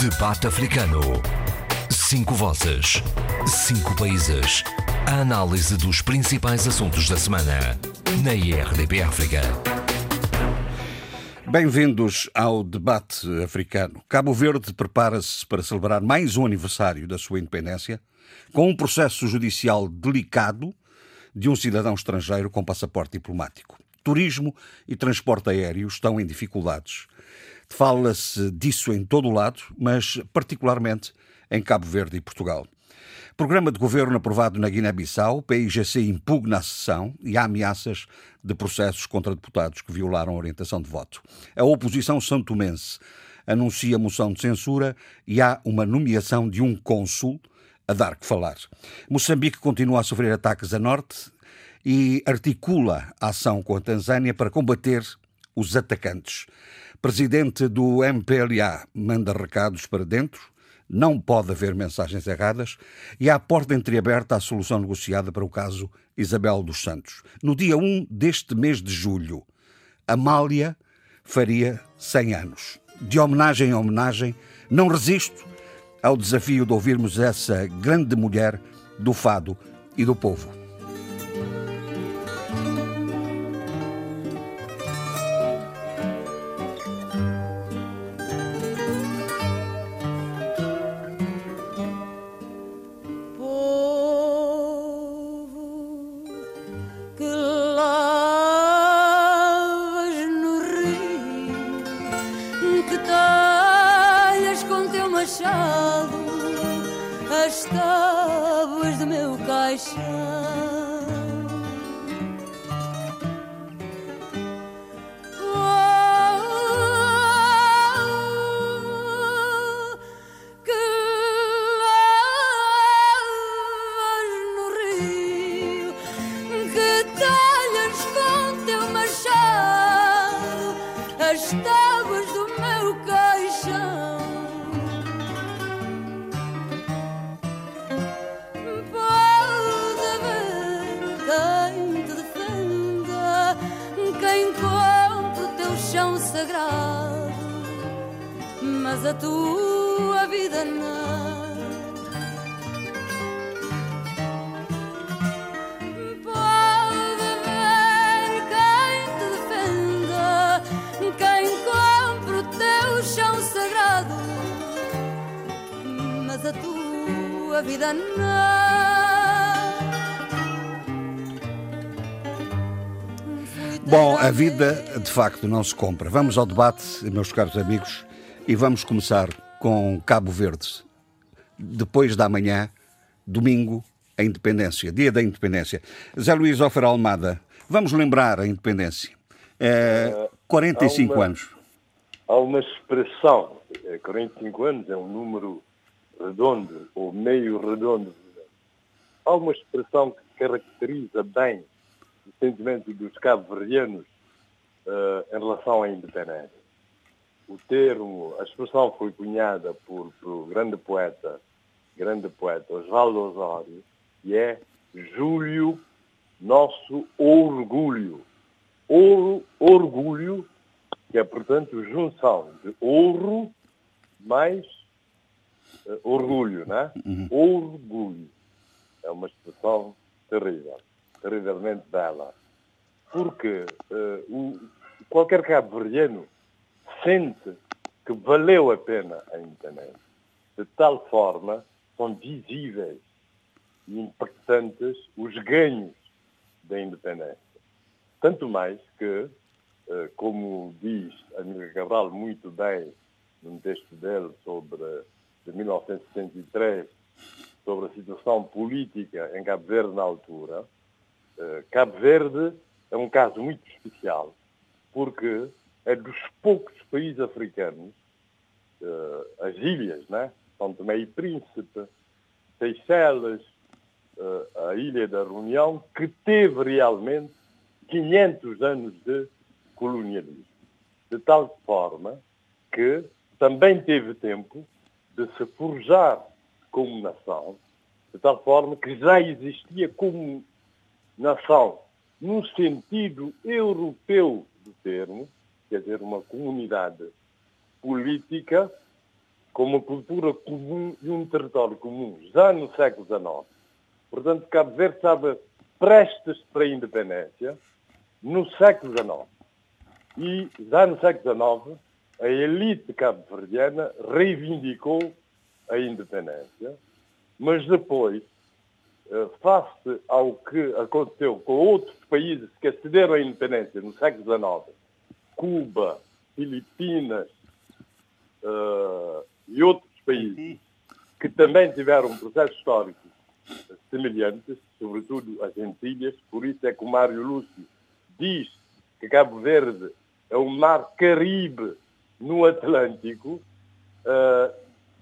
Debate Africano. Cinco vozes. Cinco países. A análise dos principais assuntos da semana. Na IRDP África. Bem-vindos ao debate africano. Cabo Verde prepara-se para celebrar mais um aniversário da sua independência, com um processo judicial delicado de um cidadão estrangeiro com passaporte diplomático. Turismo e transporte aéreo estão em dificuldades. Fala-se disso em todo o lado, mas particularmente em Cabo Verde e Portugal. Programa de governo aprovado na Guiné-Bissau, o PIGC impugna a sessão e há ameaças de processos contra deputados que violaram a orientação de voto. A oposição santomense anuncia moção de censura e há uma nomeação de um cônsul a dar que falar. Moçambique continua a sofrer ataques a norte e articula a ação com a Tanzânia para combater os atacantes. Presidente do MPLA manda recados para dentro, não pode haver mensagens erradas e há a porta entreaberta à solução negociada para o caso Isabel dos Santos. No dia 1 deste mês de julho, Amália faria 100 anos. De homenagem em homenagem, não resisto ao desafio de ouvirmos essa grande mulher do fado e do povo. Vida de facto não se compra. Vamos ao debate, meus caros amigos, e vamos começar com Cabo Verde. Depois da manhã, domingo, a independência, dia da independência. Zé Luís Offer Almada, vamos lembrar a independência. É, 45 há uma, anos. Há uma expressão, 45 anos é um número redondo, ou meio redondo. Há uma expressão que caracteriza bem o sentimento dos cabo-verdianos em relação à independência. O termo, a expressão foi cunhada por, por grande poeta, grande poeta Osvaldo Osório, e é Júlio, nosso orgulho. Ouro, orgulho, que é, portanto, junção de ouro mais uh, orgulho, né? Uhum. Orgulho. É uma expressão terrível terrivelmente bela, porque uh, o, qualquer cabo-verdiano sente que valeu a pena a independência. De tal forma, são visíveis e impactantes os ganhos da independência. Tanto mais que, uh, como diz Amílcar Cabral muito bem num texto dele sobre de 1963, sobre a situação política em Cabo Verde na altura, eh, Cabo Verde é um caso muito especial, porque é dos poucos países africanos, uh, as ilhas, né? São Tomé e Príncipe, Seychelles, uh, a Ilha da Reunião, que teve realmente 500 anos de colonialismo. De tal forma que também teve tempo de se forjar como nação, de tal forma que já existia como nação, no sentido europeu do termo, quer dizer, uma comunidade política com uma cultura comum e um território comum, já no século XIX. Portanto, Cabo Verde estava prestes para a independência no século XIX. E já no século XIX, a elite cabo-verdiana reivindicou a independência, mas depois, face ao que aconteceu com outros países que acederam à independência no século XIX, Cuba, Filipinas uh, e outros países que também tiveram um processo histórico semelhantes, sobretudo as Antilhas, por isso é que o Mário Lúcio diz que Cabo Verde é o mar Caribe no Atlântico, uh,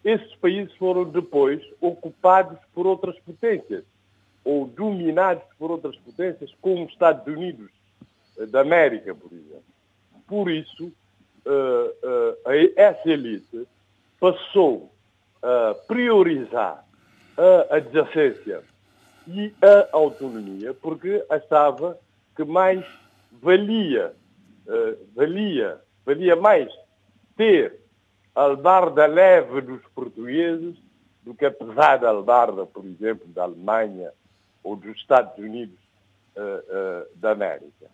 esses países foram depois ocupados por outras potências, ou dominados por outras potências, como os Estados Unidos da América, por exemplo. Por isso, uh, uh, essa elite passou a priorizar a adjacência e a autonomia, porque achava que mais valia, valia, valia mais ter a albarda leve dos portugueses do que a pesada albarda, por exemplo, da Alemanha ou dos Estados Unidos uh, uh, da América.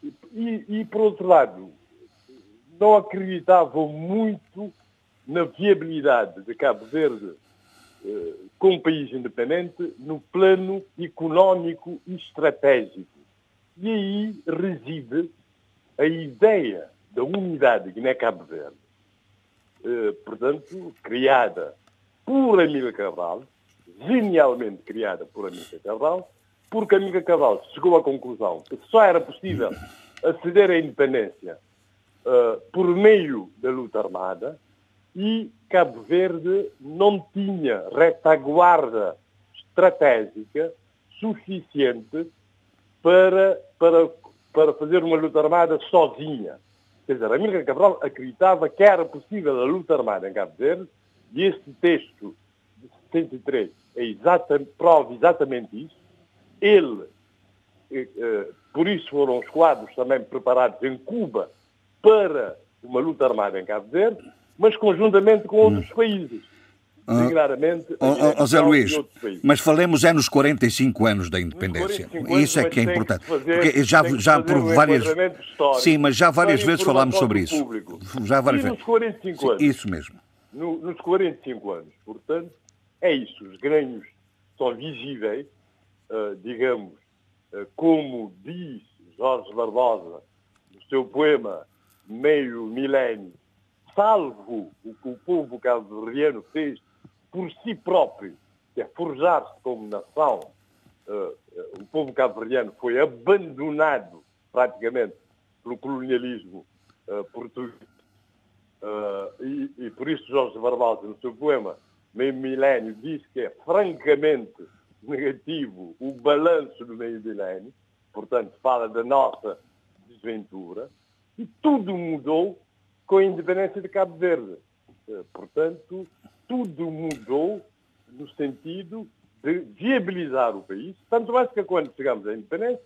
E, e, e, por outro lado, não acreditavam muito na viabilidade de Cabo Verde uh, como país independente no plano económico e estratégico. E aí reside a ideia da unidade Guiné-Cabo Verde, portanto, criada por Amílcar Cabral, genialmente criada por Amílcar Cabral, porque Amílcar Cabral chegou à conclusão que só era possível aceder à independência uh, por meio da luta armada e Cabo Verde não tinha retaguarda estratégica suficiente para, para, para fazer uma luta armada sozinha. Quer dizer, Amílcar Cabral acreditava que era possível a luta armada em Cabo Verde e este texto 73 é exatamente, prova exatamente isso. Ele, eh, eh, por isso foram os quadros também preparados em Cuba para uma luta armada em Cabo Verde, mas conjuntamente com outros hum. países. Claramente, oh, oh, Zé Luís, mas falemos é nos 45 anos da independência. isso é que é importante. Fazer, Porque já, já por um várias. Sim, mas já várias vezes falámos sobre isso. Público. Já várias vezes. nos 45 anos. Isso mesmo. No, nos 45 anos. Portanto, é isso. Os ganhos são visíveis, uh, digamos, uh, como diz Jorge Barbosa no seu poema Meio Milénio, salvo o que o povo cabo-verdiano fez por si próprio, que é forjar-se como nação, uh, o povo cabo-verdiano foi abandonado praticamente pelo colonialismo português. E, e, por isso Jorge Barbosa, no seu poema Meio Milénio, diz que é francamente negativo o balanço do meio milénio, portanto fala da nossa desventura, e tudo mudou com a independência de Cabo Verde. Portanto, tudo mudou no sentido de viabilizar o país, tanto mais que quando chegamos à independência,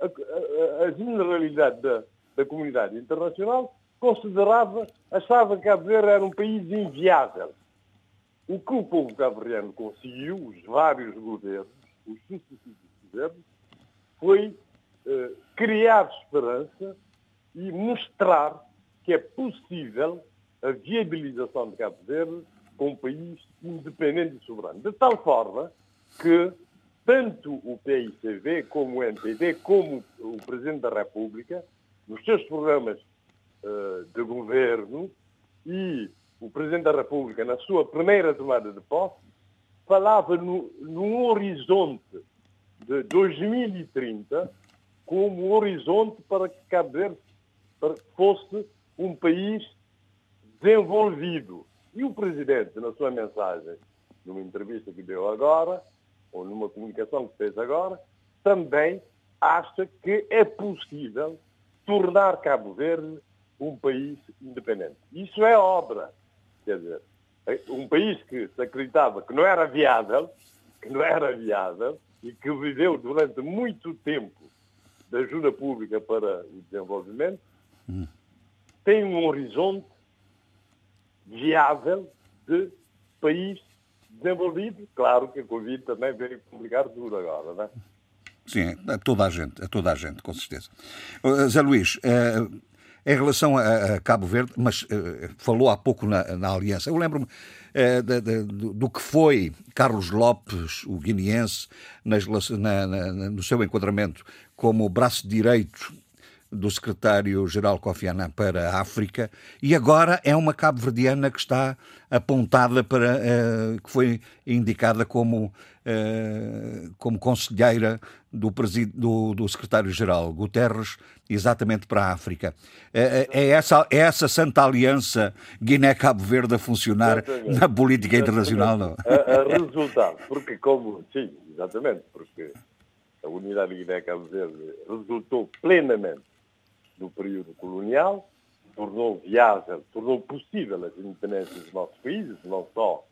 a, a, a generalidade da, da, comunidade internacional considerava, achava que Cabo Verde era um país inviável. O que o povo cabo-verdiano conseguiu, os vários governos, os sucessivos governos, foi eh, criar esperança e mostrar que é possível a viabilização de Cabo Verde com um país independente e soberano. De tal forma que tanto o PICV como o NPD, como o Presidente da República, nos seus programas uh, de governo e o Presidente da República, na sua primeira tomada de posse, falava no, num horizonte de 2030 como horizonte para que Cabo Verde fosse um país desenvolvido. E o Presidente, na sua mensagem, numa entrevista que deu agora, ou numa comunicação que fez agora, também acha que é possível tornar Cabo Verde um país independente. Isso é obra. Quer dizer, um país que se acreditava que não era viável, que não era viável, e que viveu durante muito tempo da ajuda pública para o desenvolvimento, hum. tem um horizonte viável de país desenvolvido. Claro que a Covid também veio complicar tudo agora, não é? Sim, a toda a gente, a toda a gente, com certeza. Zé Luís, uh, em relação a, a, Cabo Verde, mas uh, falou há pouco na, na aliança. Eu lembro-me do, do, que foi Carlos Lopes, o guineense, nas, na, na, no seu enquadramento como braço direito do secretário-geral Kofi Annan para a África e agora é uma cabo-verdiana que está apontada para uh, que foi indicada como uh, como conselheira do, do, do secretário-geral Guterres exatamente para a África. Uh, é, essa, é essa santa aliança Guiné-Cabo Verde a funcionar exatamente. na política internacional? Não? A, a resultado, porque como, sim, exatamente, porque a unidade Guiné-Cabo Verde resultou plenamente do período colonial, tornou viável, tornou possível as independências dos nossos países, não só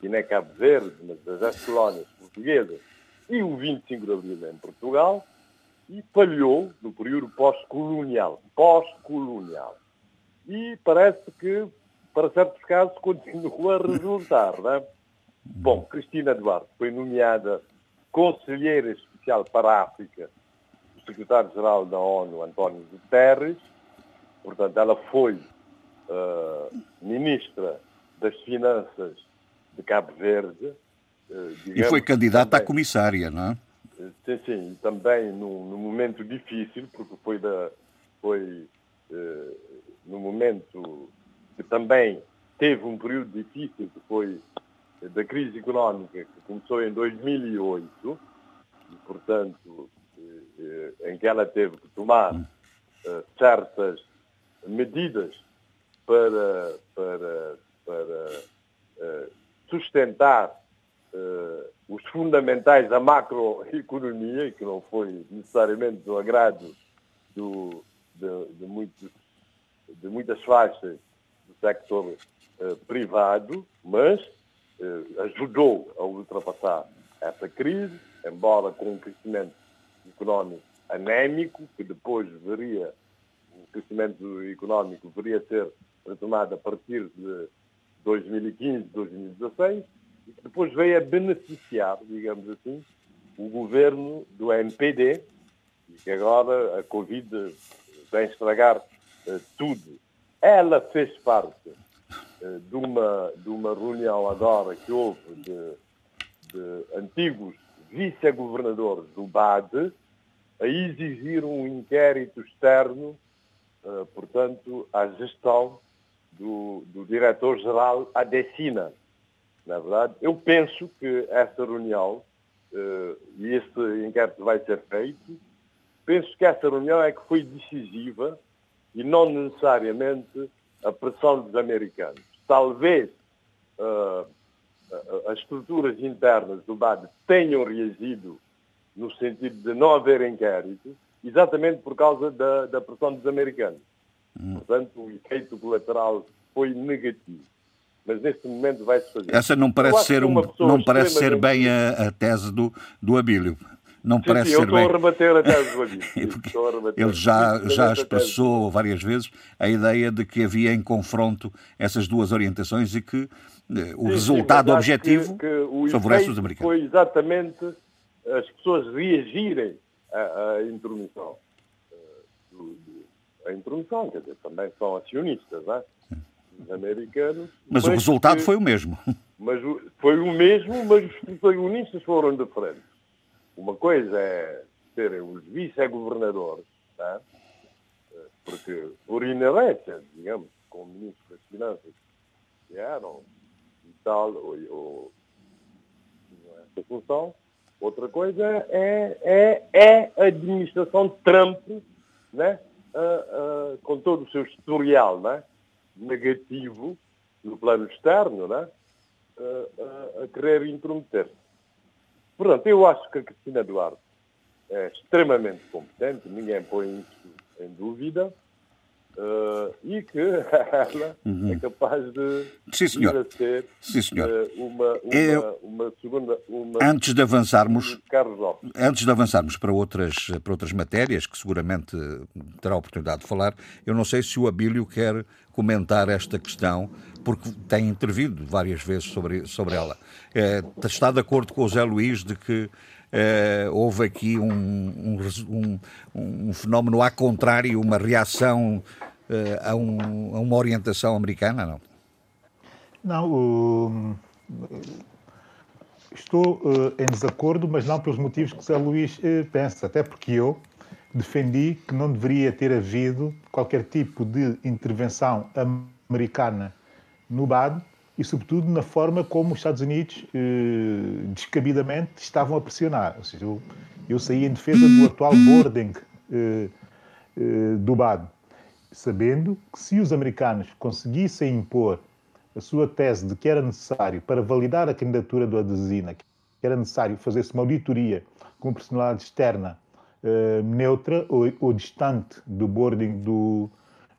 Guiné-Cabo Verde, mas das colónias portuguesas e o 25 de Abril em Portugal, e falhou no período pós-colonial. Pós-colonial. E parece que, para certos casos, continua a resultar. Não é? Bom, Cristina Duarte foi nomeada conselheira especial para a África secretário-geral da ONU, António Guterres. Portanto, ela foi uh, ministra das Finanças de Cabo Verde. Uh, e foi candidata também, à comissária, não é? Sim, sim, também num, num momento difícil, porque foi, da, foi uh, no momento que também teve um período difícil, que foi da crise económica, que começou em 2008, e, portanto, eh, em que ela teve que tomar uh, certas medidas para, para, para uh, sustentar os fundamentais da macroeconomia, que não foi necessariamente do agrado do, de, de, muitos, de muitas faixas do sector privado, mas ajudou a ultrapassar essa crise, embora com um crescimento económico anémico, que depois veria, o crescimento económico veria ser retomado a partir de 2015, 2016, e que depois veio a beneficiar, digamos assim, o governo do MPD, e que agora a Covid vem estragar uh, tudo. Ela fez parte uh, de, uma, de uma reunião agora que houve de, de antigos vice-governadores do BAD, a exigir um inquérito externo, uh, portanto, à gestão do, do diretor-geral Adesina. Na verdade, eu penso que essa reunião, uh, e esse inquérito vai ser feito, penso que essa reunião é que foi decisiva e não necessariamente a pressão dos americanos. Talvez uh, as estruturas internas do BAD tenham reagido no sentido de não haver inquérito, exatamente por causa da, da pressão dos americanos. Hum. Portanto, o efeito colateral foi negativo. Mas neste momento vai-se fazer. Essa não parece ser, um, não parece ser bem a, a, tese do, do Abílio. Não sim, parece sim, ser bem. Eu estou a rebater a tese do. Ele já, já expressou várias vezes a ideia de que havia em confronto essas duas orientações e que eh, o sim, resultado objetivo que, que o favorece os americanos. Foi exatamente as pessoas reagirem à, à intromissão. A intromissão, quer dizer, também são acionistas, não é? Os americanos. Mas, mas o resultado que, foi o mesmo. Mas foi o mesmo, mas os protagonistas foram diferentes. Uma coisa é serem os vice-governadores, é? porque por inerência, digamos, como ministro das Finanças que eram e tal, ou, ou essa função, Outra coisa é, é, é a administração Trump, né? Uh, uh, com todo o seu historial né? negativo no plano externo, né? Uh, a querer intrometer-se. Portanto, eu acho que a Cristina Duarte é extremamente competente, ninguém põe isso em dúvida. Uh, e que ela uhum. é capaz de Sim, senhor. ser Sim, senhor. Uh, uma, uma, Eu, uma, segunda. Uma antes de avançarmos, antes de avançarmos para outras, para outras matérias que seguramente terá a oportunidade de falar, eu não sei se o Abílio quer comentar esta questão, porque tem intervido várias vezes sobre, sobre ela. É, está de acordo com o Zé Luís de que é, houve aqui um, um, um, um, fenómeno a contrário, uma reação é, a, a, uma orientação americana, não? Não, uh, estou uh, em desacordo, mas não pelos motivos que Zé Luís pensa, até porque eu defendi que não deveria ter havido qualquer tipo de intervenção americana no BAD e, sobretudo, na forma como os Estados Unidos eh, descabidamente estavam a pressionar. Ou seja, eu, eu saí em defesa do atual boarding eh, eh, do BAD, sabendo que se os americanos conseguissem impor a sua tese de que era necessário, para validar a candidatura do Adesina, que era necessário fazer-se uma auditoria com personalidade externa uh, neutra ou, ou, distante do boarding do,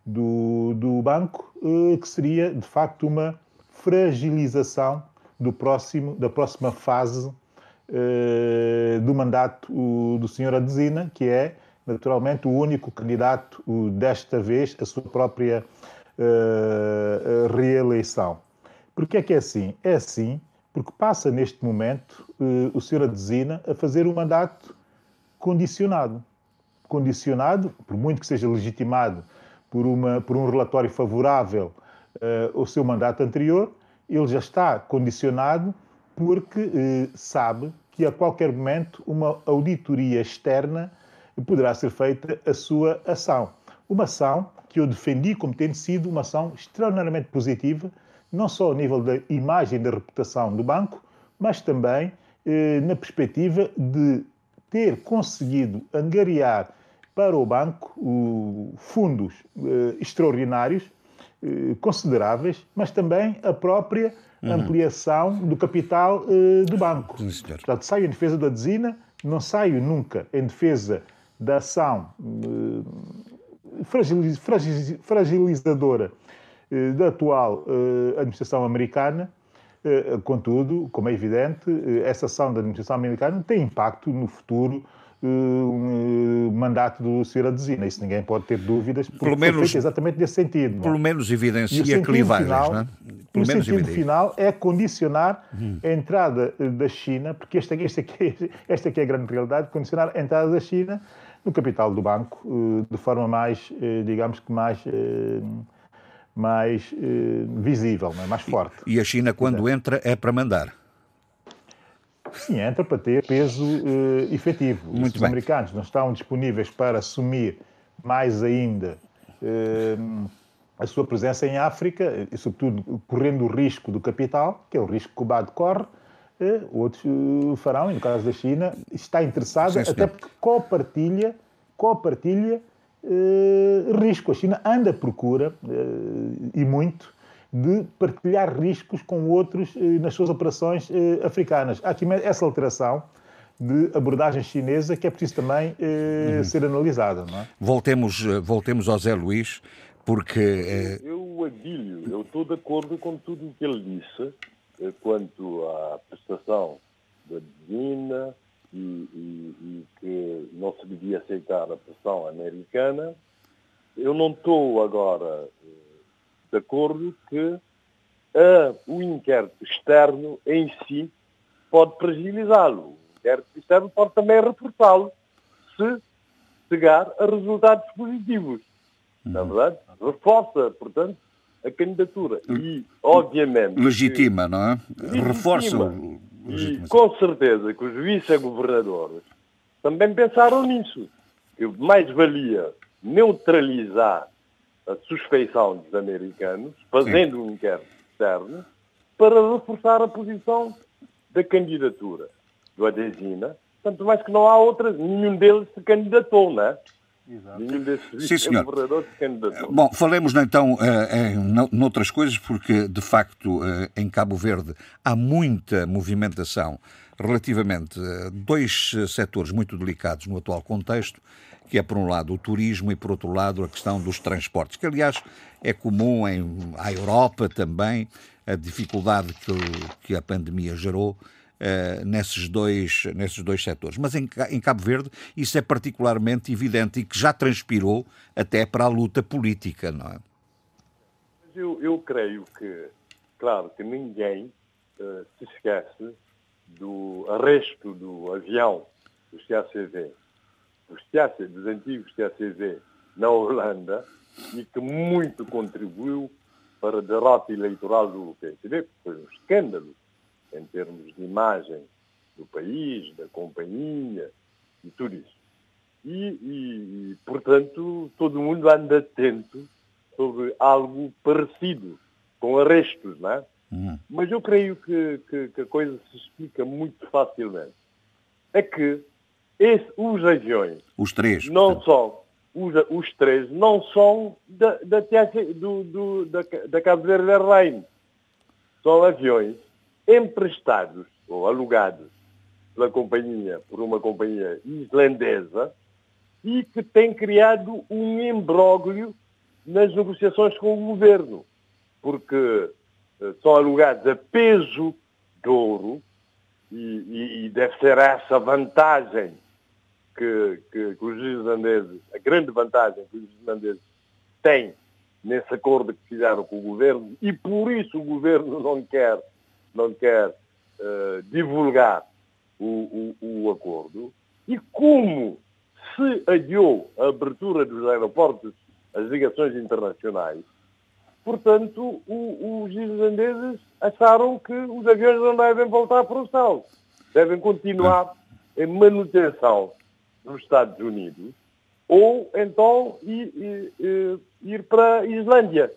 do, do banco, uh, que seria, de facto, uma fragilização do próximo, da próxima fase uh, do mandato do Sr. Adesina, que é, naturalmente, o único candidato, desta vez, a sua própria uh, reeleição. Porquê é que é assim? É assim porque passa neste momento uh, o Sr. Adesina a fazer um mandato condicionado. Condicionado, por muito que seja legitimado por, uma, por um relatório favorável uh, ao seu mandato anterior, ele já está condicionado porque uh, sabe que a qualquer momento uma auditoria externa poderá ser feita a sua ação. Uma ação que eu defendi como tendo sido uma ação extraordinariamente positiva, não só ao nível da imagem e da reputação do banco, mas também eh, na perspectiva de ter conseguido angariar para o banco o, fundos eh, extraordinários, eh, consideráveis, mas também a própria uhum. ampliação do capital eh, do banco. Sim, Portanto, saio em defesa da Desina, não saio nunca em defesa da ação eh, fragilizadora eh, da atual eh, administração americana. Contudo, como é evidente, essa ação da administração americana tem impacto no futuro mandato do Sr. Adesina. Isso ninguém pode ter dúvidas, porque pelo menos, exatamente nesse sentido. É? Pelo menos evidencia clivagens, final, não é? Pelo o sentido evidência. final é condicionar hum. a entrada da China, porque esta, esta, aqui, esta aqui é a grande realidade, condicionar a entrada da China no capital do banco eh, de forma mais, eh, digamos que mais eh, mais visível, é? mais forte. E a China, quando entra, é para mandar? Sim, entra para ter peso efetivo. Muito Os bem. americanos não estão disponíveis para assumir mais ainda a sua presença em África, e sobretudo correndo o risco do capital, que é o risco que o BAD corre, outros farão, e no caso da China, está interessada, Sim, até porque copartilha, copartilha uh, risco. A China anda à procura, uh, e muito, de partilhar riscos com outros uh, nas suas operações africanas. Há aqui essa alteração de abordagem chinesa que é preciso também uhum. ser analisada. Não é? voltemos, voltemos ao Zé Luís, porque... Eu, Adílio, eu estou de acordo com tudo o que ele disse, eh, quanto à prestação da medicina e, e, e, que não se devia aceitar a pressão americana. Eu não estou agora eh, de acordo que a, o inquérito externo em si pode fragilizá-lo. O inquérito externo pode também reforçá-lo se chegar a resultados positivos. Uhum. Na verdade, reforça, portanto, a candidatura. E, obviamente. Legitima, que, não é? Legitima. Reforça. E com certeza que os vice-governadores também pensaram nisso. Que mais valia neutralizar a suspeição dos americanos, fazendo Sim. um inquérito externo, para reforçar a posição da candidatura do Adesina. Tanto mais que não há outras, nenhum deles se candidatou, não é? Sim, senhor. Bom, falemos então eh, em noutras coisas, porque de facto eh, em Cabo Verde há muita movimentação relativamente a dois setores muito delicados no atual contexto, que é por um lado o turismo e por outro lado a questão dos transportes, que aliás é comum em, à Europa também, a dificuldade que, que a pandemia gerou uh, nesses, dois, nesses dois setores. Mas em, em Cabo Verde isso é particularmente evidente e que já transpirou até para a luta política, não é? eu, eu creio que, claro, que ninguém uh, se esquece do arresto do avião dos TACV, dos, dos antigos TACV na Holanda e que muito contribuiu para a derrota eleitoral do PSDB, porque foi um escândalo em termos de imagem do país, da companhia e tudo isso. E, e, e portanto, todo mundo anda atento sobre algo parecido, com arrestos, não é? Uhum. Mas eu creio que, que, que, a coisa se explica muito facilmente. É que esse, os aviões... Os três. Não portanto. são... Os, os, três não são da, da, do, do, da, da Cabo Verde Airlines. São aviões emprestados ou alugados pela companhia, por uma companhia islandesa e que tem criado um imbróglio nas negociações com o governo, porque eh, são alugados a peso de ouro e, e, e deve ser essa vantagem que, que, que, os islandeses, a grande vantagem que os islandeses têm nesse acordo que fizeram com o governo e por isso o governo não quer, não quer uh, divulgar o, o, o acordo e como se adiou a abertura dos aeroportos às ligações internacionais, portanto, o, os islandeses acharam que os aviões não devem voltar para o céu. Devem continuar em manutenção nos Estados Unidos ou então ir, ir, ir para a Islândia.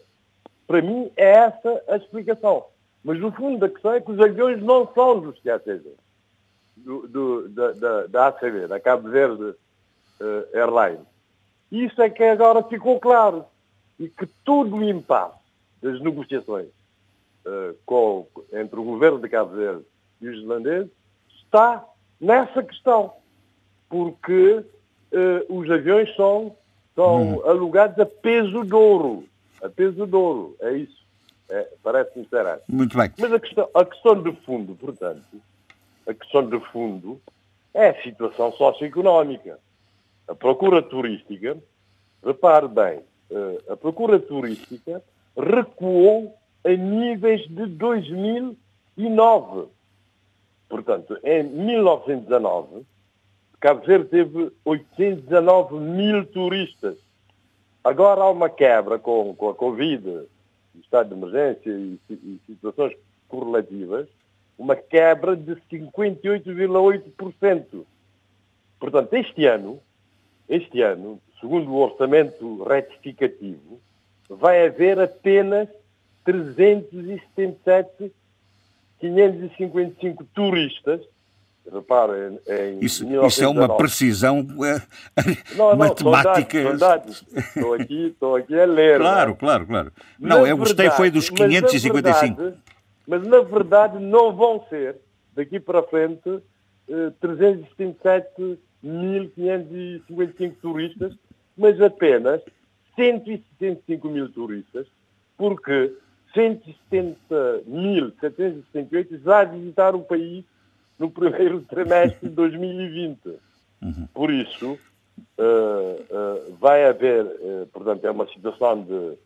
Para mim é essa a explicação. Mas no fundo da questão é que os aviões não são dos TACV, do, do, da, da, da ACV, da Cabo Verde uh, Airlines. Isso é que agora ficou claro. E que todo o impasse das negociações uh, com, entre o governo de Cabo Verde e os islandeses está nessa questão. Porque uh, os aviões são, são hum. alugados a peso de ouro. A peso de ouro. É isso. É, Parece-me ser Muito bem. Mas a questão, a questão de fundo, portanto, a questão de fundo é a situação socioeconómica. A procura turística, repare bem, eh, a procura turística recuou a níveis de 2009. Portanto, em 1919, Cabo Verde teve 819 mil turistas. Agora há uma quebra com, com a Covid, estado de emergência e, e situações correlativas, uma quebra de 58,8%. Portanto, este ano, este ano, segundo o orçamento retificativo, vai haver apenas 377 555 turistas. Reparem, em isso, isso é uma precisão uh, não, matemática. Não, dados, Estou, aqui, estou aqui a ler. Claro, claro, claro. Não, eu gostei foi dos 555. Mas na, verdade, mas na verdade não vão ser, daqui para frente, uh, 377 1.555 turistas, mas apenas 165 mil turistas, porque 170.768 já visitaram o país no primeiro trimestre de 2020. Uhum. Por isso, uh, uh, vai haver, uh, portanto, é uma situação de,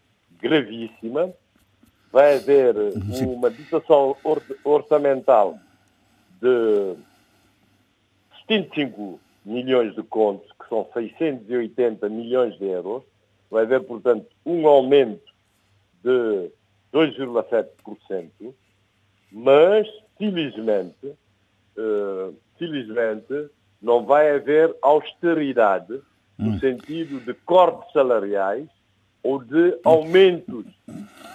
gravíssima, vai haver uhum. uma situação or orçamental de 75 milhões de contos, que são 680 milhões de euros, vai haver, portanto, um aumento de 2,7%, mas, felizmente, uh, felizmente, não vai haver austeridade no hum. sentido de cortes salariais ou de aumentos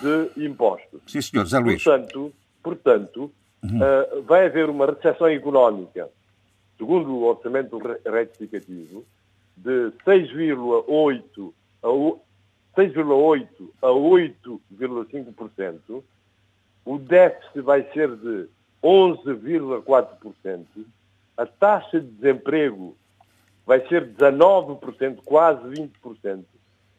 de impostos. Sim, senhor, Zé Luís. Portanto, portanto uhum. uh, vai haver uma recessão económica segundo o orçamento retificativo, de 6,8 a 6,8 a 8,5%, o déficit vai ser de 11,4%, a taxa de desemprego vai ser 19%, quase 20%,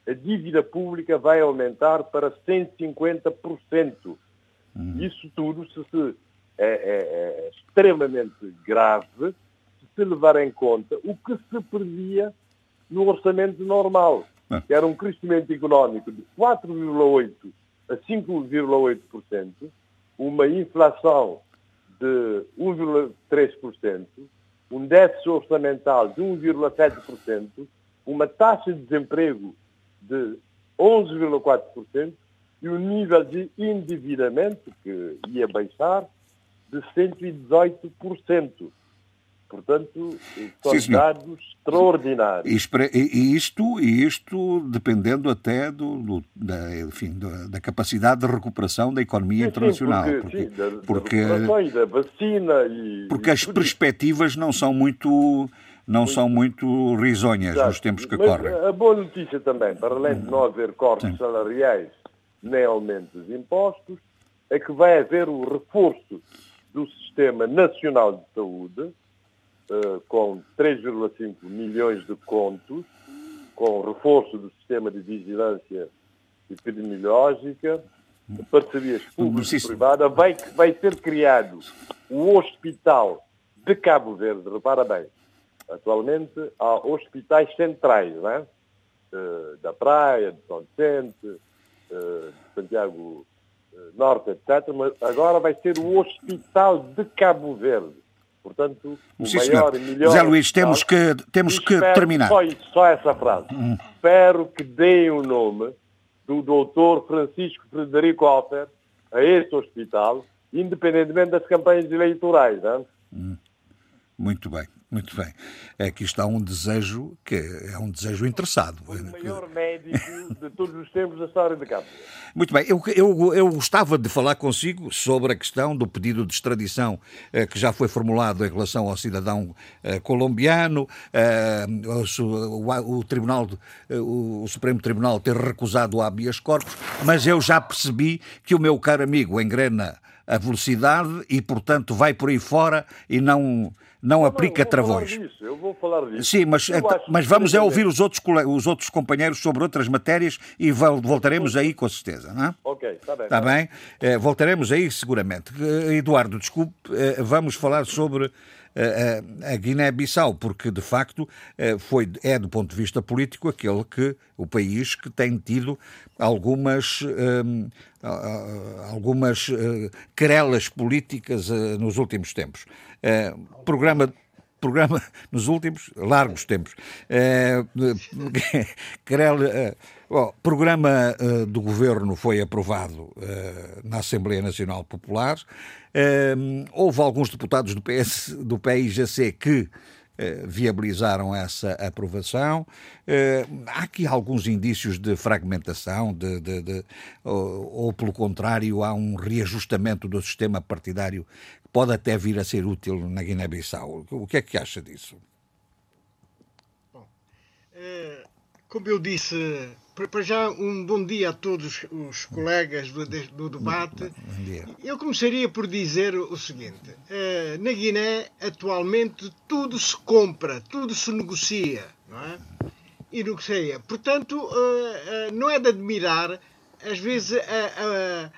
a dívida pública vai aumentar para 150%. Uhum. Isso tudo se, se é, é, é extremamente grave se levar em conta o que se previa no orçamento normal, ah. que era um crescimento económico de 4,8 a 5,8%, uma inflação de 1,3%, um déficit orçamental de 1,7%, uma taxa de desemprego de 11,4% e um nível de endividamento que ia baixar de 118%. Portanto, são Sim, dados extraordinários. E, isto, isto dependendo até do, do da, enfim, da, da, capacidade de recuperação da economia sim, internacional. Sim, porque, sim, da, porque, da, da vacina e. Porque as perspectivas não são muito não muito, são muito risonhas Exato. nos tempos que Mas correm. A boa notícia também, para além de não haver cortes salariais nem aumento dos impostos, é que vai haver o reforço do Sistema Nacional de Saúde, uh, com 3,5 milhões de contos, com reforço do sistema de vigilância epidemiológica, parcerias públicas e privadas, vai, vai ser criado o Hospital de Cabo Verde, repara bem, atualmente há hospitais centrais? Uh, da Praia, de São Vicente, uh, de Santiago Norte, etc. Mas agora vai ser o Hospital de Cabo Verde. Portanto, o Sim, maior senhor. e melhor. José Luís, temos que, temos que terminar. Só, só essa frase. Hum. Espero que deem o nome do doutor Francisco Frederico Alfer a esse hospital, independentemente das campanhas eleitorais. Não? Hum. Muito bem. Muito bem. Aqui está um desejo que é um desejo interessado. O maior médico de todos os tempos da história de Cabo. Muito bem. Eu, eu, eu gostava de falar consigo sobre a questão do pedido de extradição eh, que já foi formulado em relação ao cidadão eh, colombiano, eh, o, o, Tribunal, eh, o, o Supremo Tribunal ter recusado o habeas corpus, mas eu já percebi que o meu caro amigo engrena a velocidade e, portanto, vai por aí fora e não não, aplica travões. eu vou falar disso. Sim, mas, mas vamos é ouvir os outros, os outros companheiros sobre outras matérias e voltaremos aí com certeza, não é? Ok, está bem. Está bem? É, voltaremos aí seguramente. Eh, Eduardo, desculpe, eh, vamos falar sobre a Guiné-Bissau, porque de facto foi, é do ponto de vista político aquele que o país que tem tido algumas algumas querelas políticas nos últimos tempos. Eh, programa programa nos últimos largos tempos. É, bom, programa do governo foi aprovado na Assembleia Nacional Popular. houve alguns deputados do, PS, do PIGC que viabilizaram essa aprovação. há aqui alguns indícios de fragmentação, de, de, de ou, ou, pelo contrário, há um reajustamento do sistema partidário pode até vir a ser útil na Guiné-Bissau. O que é que acha disso? Bom, é, como eu disse, para já um bom dia a todos os colegas do, do debate. Eu começaria por dizer o seguinte: é, na Guiné, atualmente, tudo se compra, tudo se negocia, não é? E negocia. Portanto, é, não é de admirar, às vezes, a,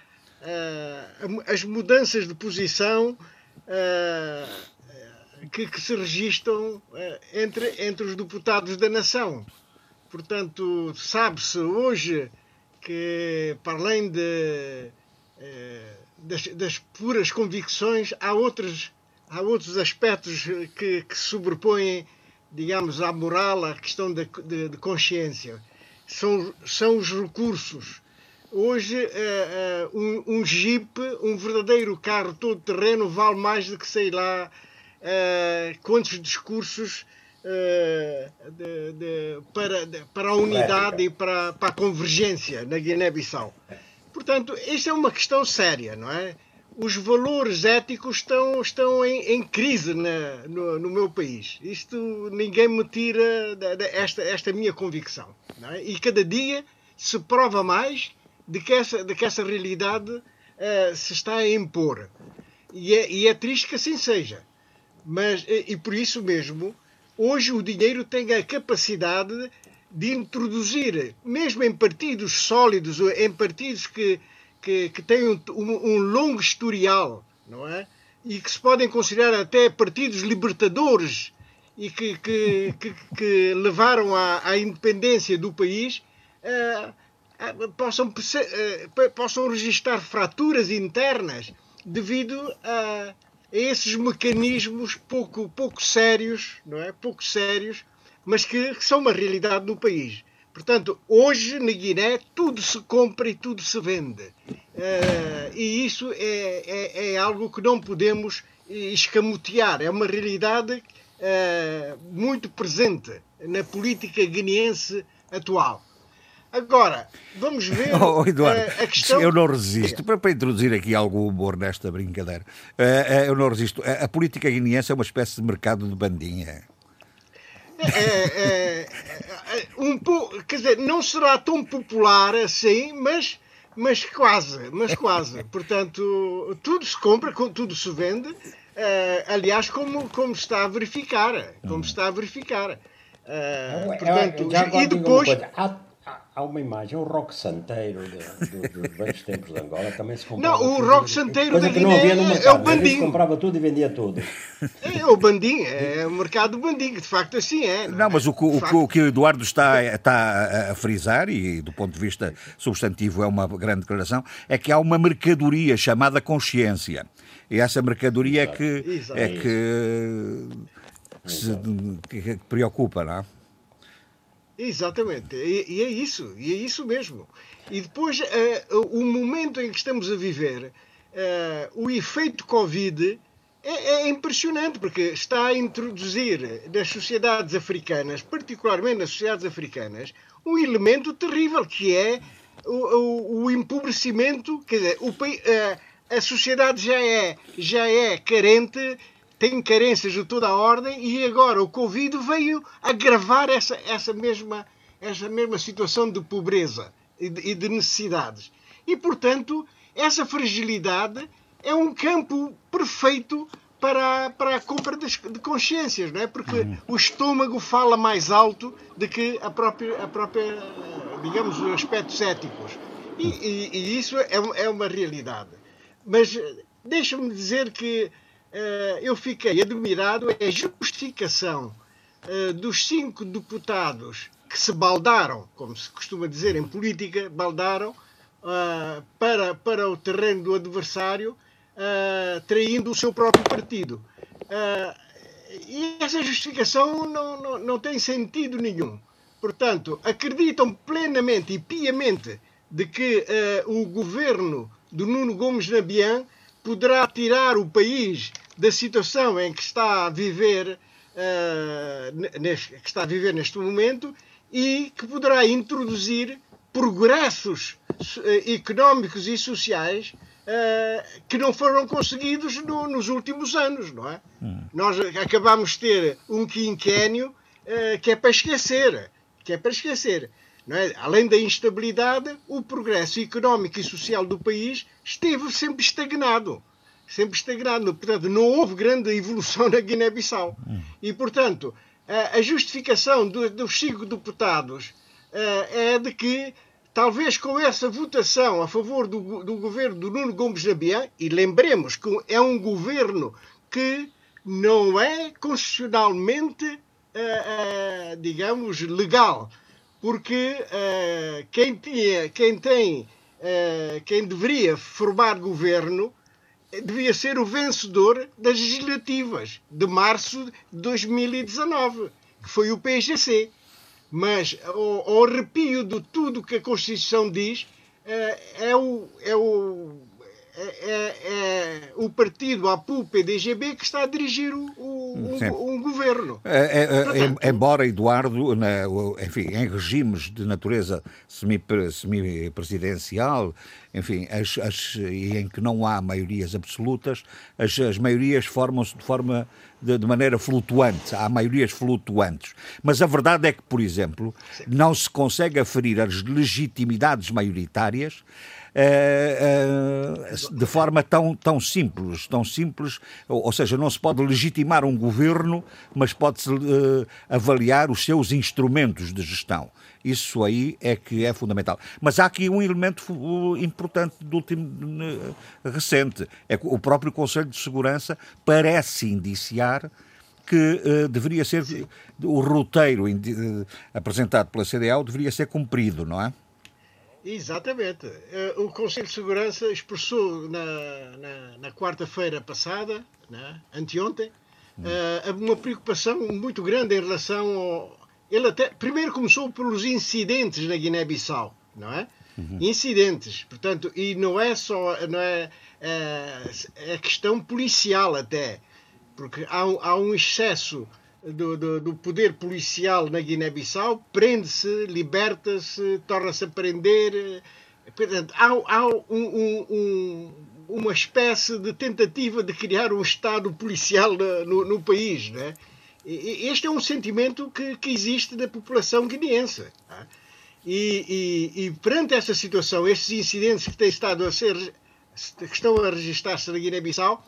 as mudanças de posição uh, que, que, se registram uh, entre, entre os deputados da nação. Portanto, sabe-se hoje que, para além de, das, das, puras convicções, há outros, há outros aspectos que, que sobrepõem, digamos, à moral, à questão de, de, de consciência. São, são os recursos Hoje, uh, uh, um, um Jeep, um verdadeiro carro todo terreno, vale mais do que sei lá uh, quantos discursos de, de, para, de, para a unidade e para, para a convergência na Guiné-Bissau. Portanto, isto é uma questão séria, não é? Os valores éticos estão, estão em, em crise na, no, no, meu país. Isto ninguém me tira esta, esta minha convicção. É? E cada dia se prova mais de que essa, de que essa realidade uh, se está a impor. E é, e é triste que assim seja. Mas, e, e por isso mesmo, hoje o dinheiro tem a capacidade de introduzir, mesmo em partidos sólidos, em partidos que, que, que têm um, um, longo historial, não é? E que se podem considerar até partidos libertadores e que, que, que, que levaram à, à, independência do país, uh, possam, possam registrar fraturas internas devido a, a esses mecanismos pouco, pouco sérios, não é? Pouco sérios, mas que, que são uma realidade no país. Portanto, hoje na Guiné tudo se compra e tudo se vende. Uh, e isso é, é, é, algo que não podemos escamotear. É uma realidade uh, muito presente na política guineense atual. Agora, vamos ver oh, Eduardo, uh, a questão. Eu não resisto, para, para, introduzir aqui algum humor nesta brincadeira, eu não resisto. A, a política guineense é uma espécie de mercado de bandinha. É, é, é, um quer dizer, não será tão popular assim, mas, mas quase, mas quase. Portanto, tudo se compra, tudo se vende. Uh, aliás, como, como está a verificar, como está a verificar. Uh, portanto, e depois há uma imagem, o rock santeiro dos velhos tempos de Angola também se comprava. Não, o rock santeiro da Guiné é, é o bandinho. comprava tudo e vendia tudo. É o bandinho, é o mercado do bandinho, de facto assim é. Não, não mas o, o, o, que o Eduardo está, está a frisar, e do ponto de vista substantivo é uma grande declaração, é que há uma mercadoria chamada consciência. E essa mercadoria Exato. é que, Exato. é que, se, que preocupa, não é? Exatamente, e, e, é isso, e é isso mesmo. E depois, uh, o momento em que estamos a viver, uh, o efeito Covid é, é, impressionante, porque está a introduzir nas sociedades africanas, particularmente nas sociedades africanas, um elemento terrível, que é o, o, o empobrecimento, quer dizer, o, uh, a sociedade já é, já é carente tem carências de toda a ordem e agora o Covid veio agravar essa, essa, mesma, essa mesma situação de pobreza e de, e de necessidades. E, portanto, essa fragilidade é um campo perfeito para, para a compra de, consciências, não é? Porque uhum. o estômago fala mais alto do que a própria, a própria digamos, os aspectos éticos. E, e, e isso é, é uma realidade. Mas deixa-me dizer que eh, eu fiquei admirado é a justificação eh, dos cinco deputados que se baldaram, como se costuma dizer em política, baldaram eh, para, para o terreno do adversário, traindo o seu próprio partido. E essa justificação não, não, não tem sentido nenhum. Portanto, acreditam plenamente e piamente de que o governo do Nuno Gomes Nabian poderá tirar o país da situação em que está a viver, uh, neste, que está a viver neste momento e que poderá introduzir progressos uh, económicos e sociais uh, que não foram conseguidos no, nos últimos anos, não é? Hum. Nós acabamos de ter um quinquênio que é para esquecer, que é para esquecer. É? Além da instabilidade, o progresso económico e social do país esteve sempre estagnado sempre estagnado. Portanto, não houve grande evolução na Guiné-Bissau. E, portanto, a justificação dos cinco deputados é de que, talvez com essa votação a favor do, do governo do Nuno Gomes Nabian, e lembremos que é um governo que não é constitucionalmente, digamos, legal, porque quem, tinha, quem tem, quem deveria formar governo devia ser o vencedor das legislativas de março de 2019, que foi o PGC. Mas, ao, ao arrepio de tudo que a Constituição diz, é, é o, é o é, é, é, o partido APU-PDGB que está a dirigir o, o um, um, governo. É, é, é Portanto, embora, Eduardo, na, enfim, em regimes de natureza semi-presidencial, enfim, as, as, em que não há maiorias absolutas, as, as maiorias formam-se de forma de, de, maneira flutuante, há maiorias flutuantes. Mas a verdade é que, por exemplo, Sim. não se consegue aferir as legitimidades maioritárias de forma tão, tão simples, tão simples, ou, ou, seja, não se pode legitimar um governo, mas pode-se uh, avaliar os seus instrumentos de gestão. Isso aí é que é fundamental. Mas há aqui um elemento importante do último recente, é que o próprio Conselho de Segurança parece indiciar que uh, deveria ser o roteiro uh, apresentado pela CDAO deveria ser cumprido, não é? Exatamente. Eh, o Conselho de Segurança expressou na, na, na quarta-feira passada, né, anteontem, hum. uh, uma preocupação muito grande em relação ao. Ele até primeiro começou pelos incidentes na Guiné-Bissau, não é? Uhum. Incidentes, portanto, e não é só não é, é, é questão policial até, porque há, há um excesso do, do, do, poder policial na Guiné-Bissau, prende-se, liberta-se, torna-se a prender. Portanto, há, há um, um, um, uma espécie de tentativa de criar um Estado policial no, no país. Né? Este é um sentimento que, que existe da população guineense. Tá? E, e, e, perante esta situação, estes incidentes que têm estado a ser, que estão a registrar-se na Guiné-Bissau,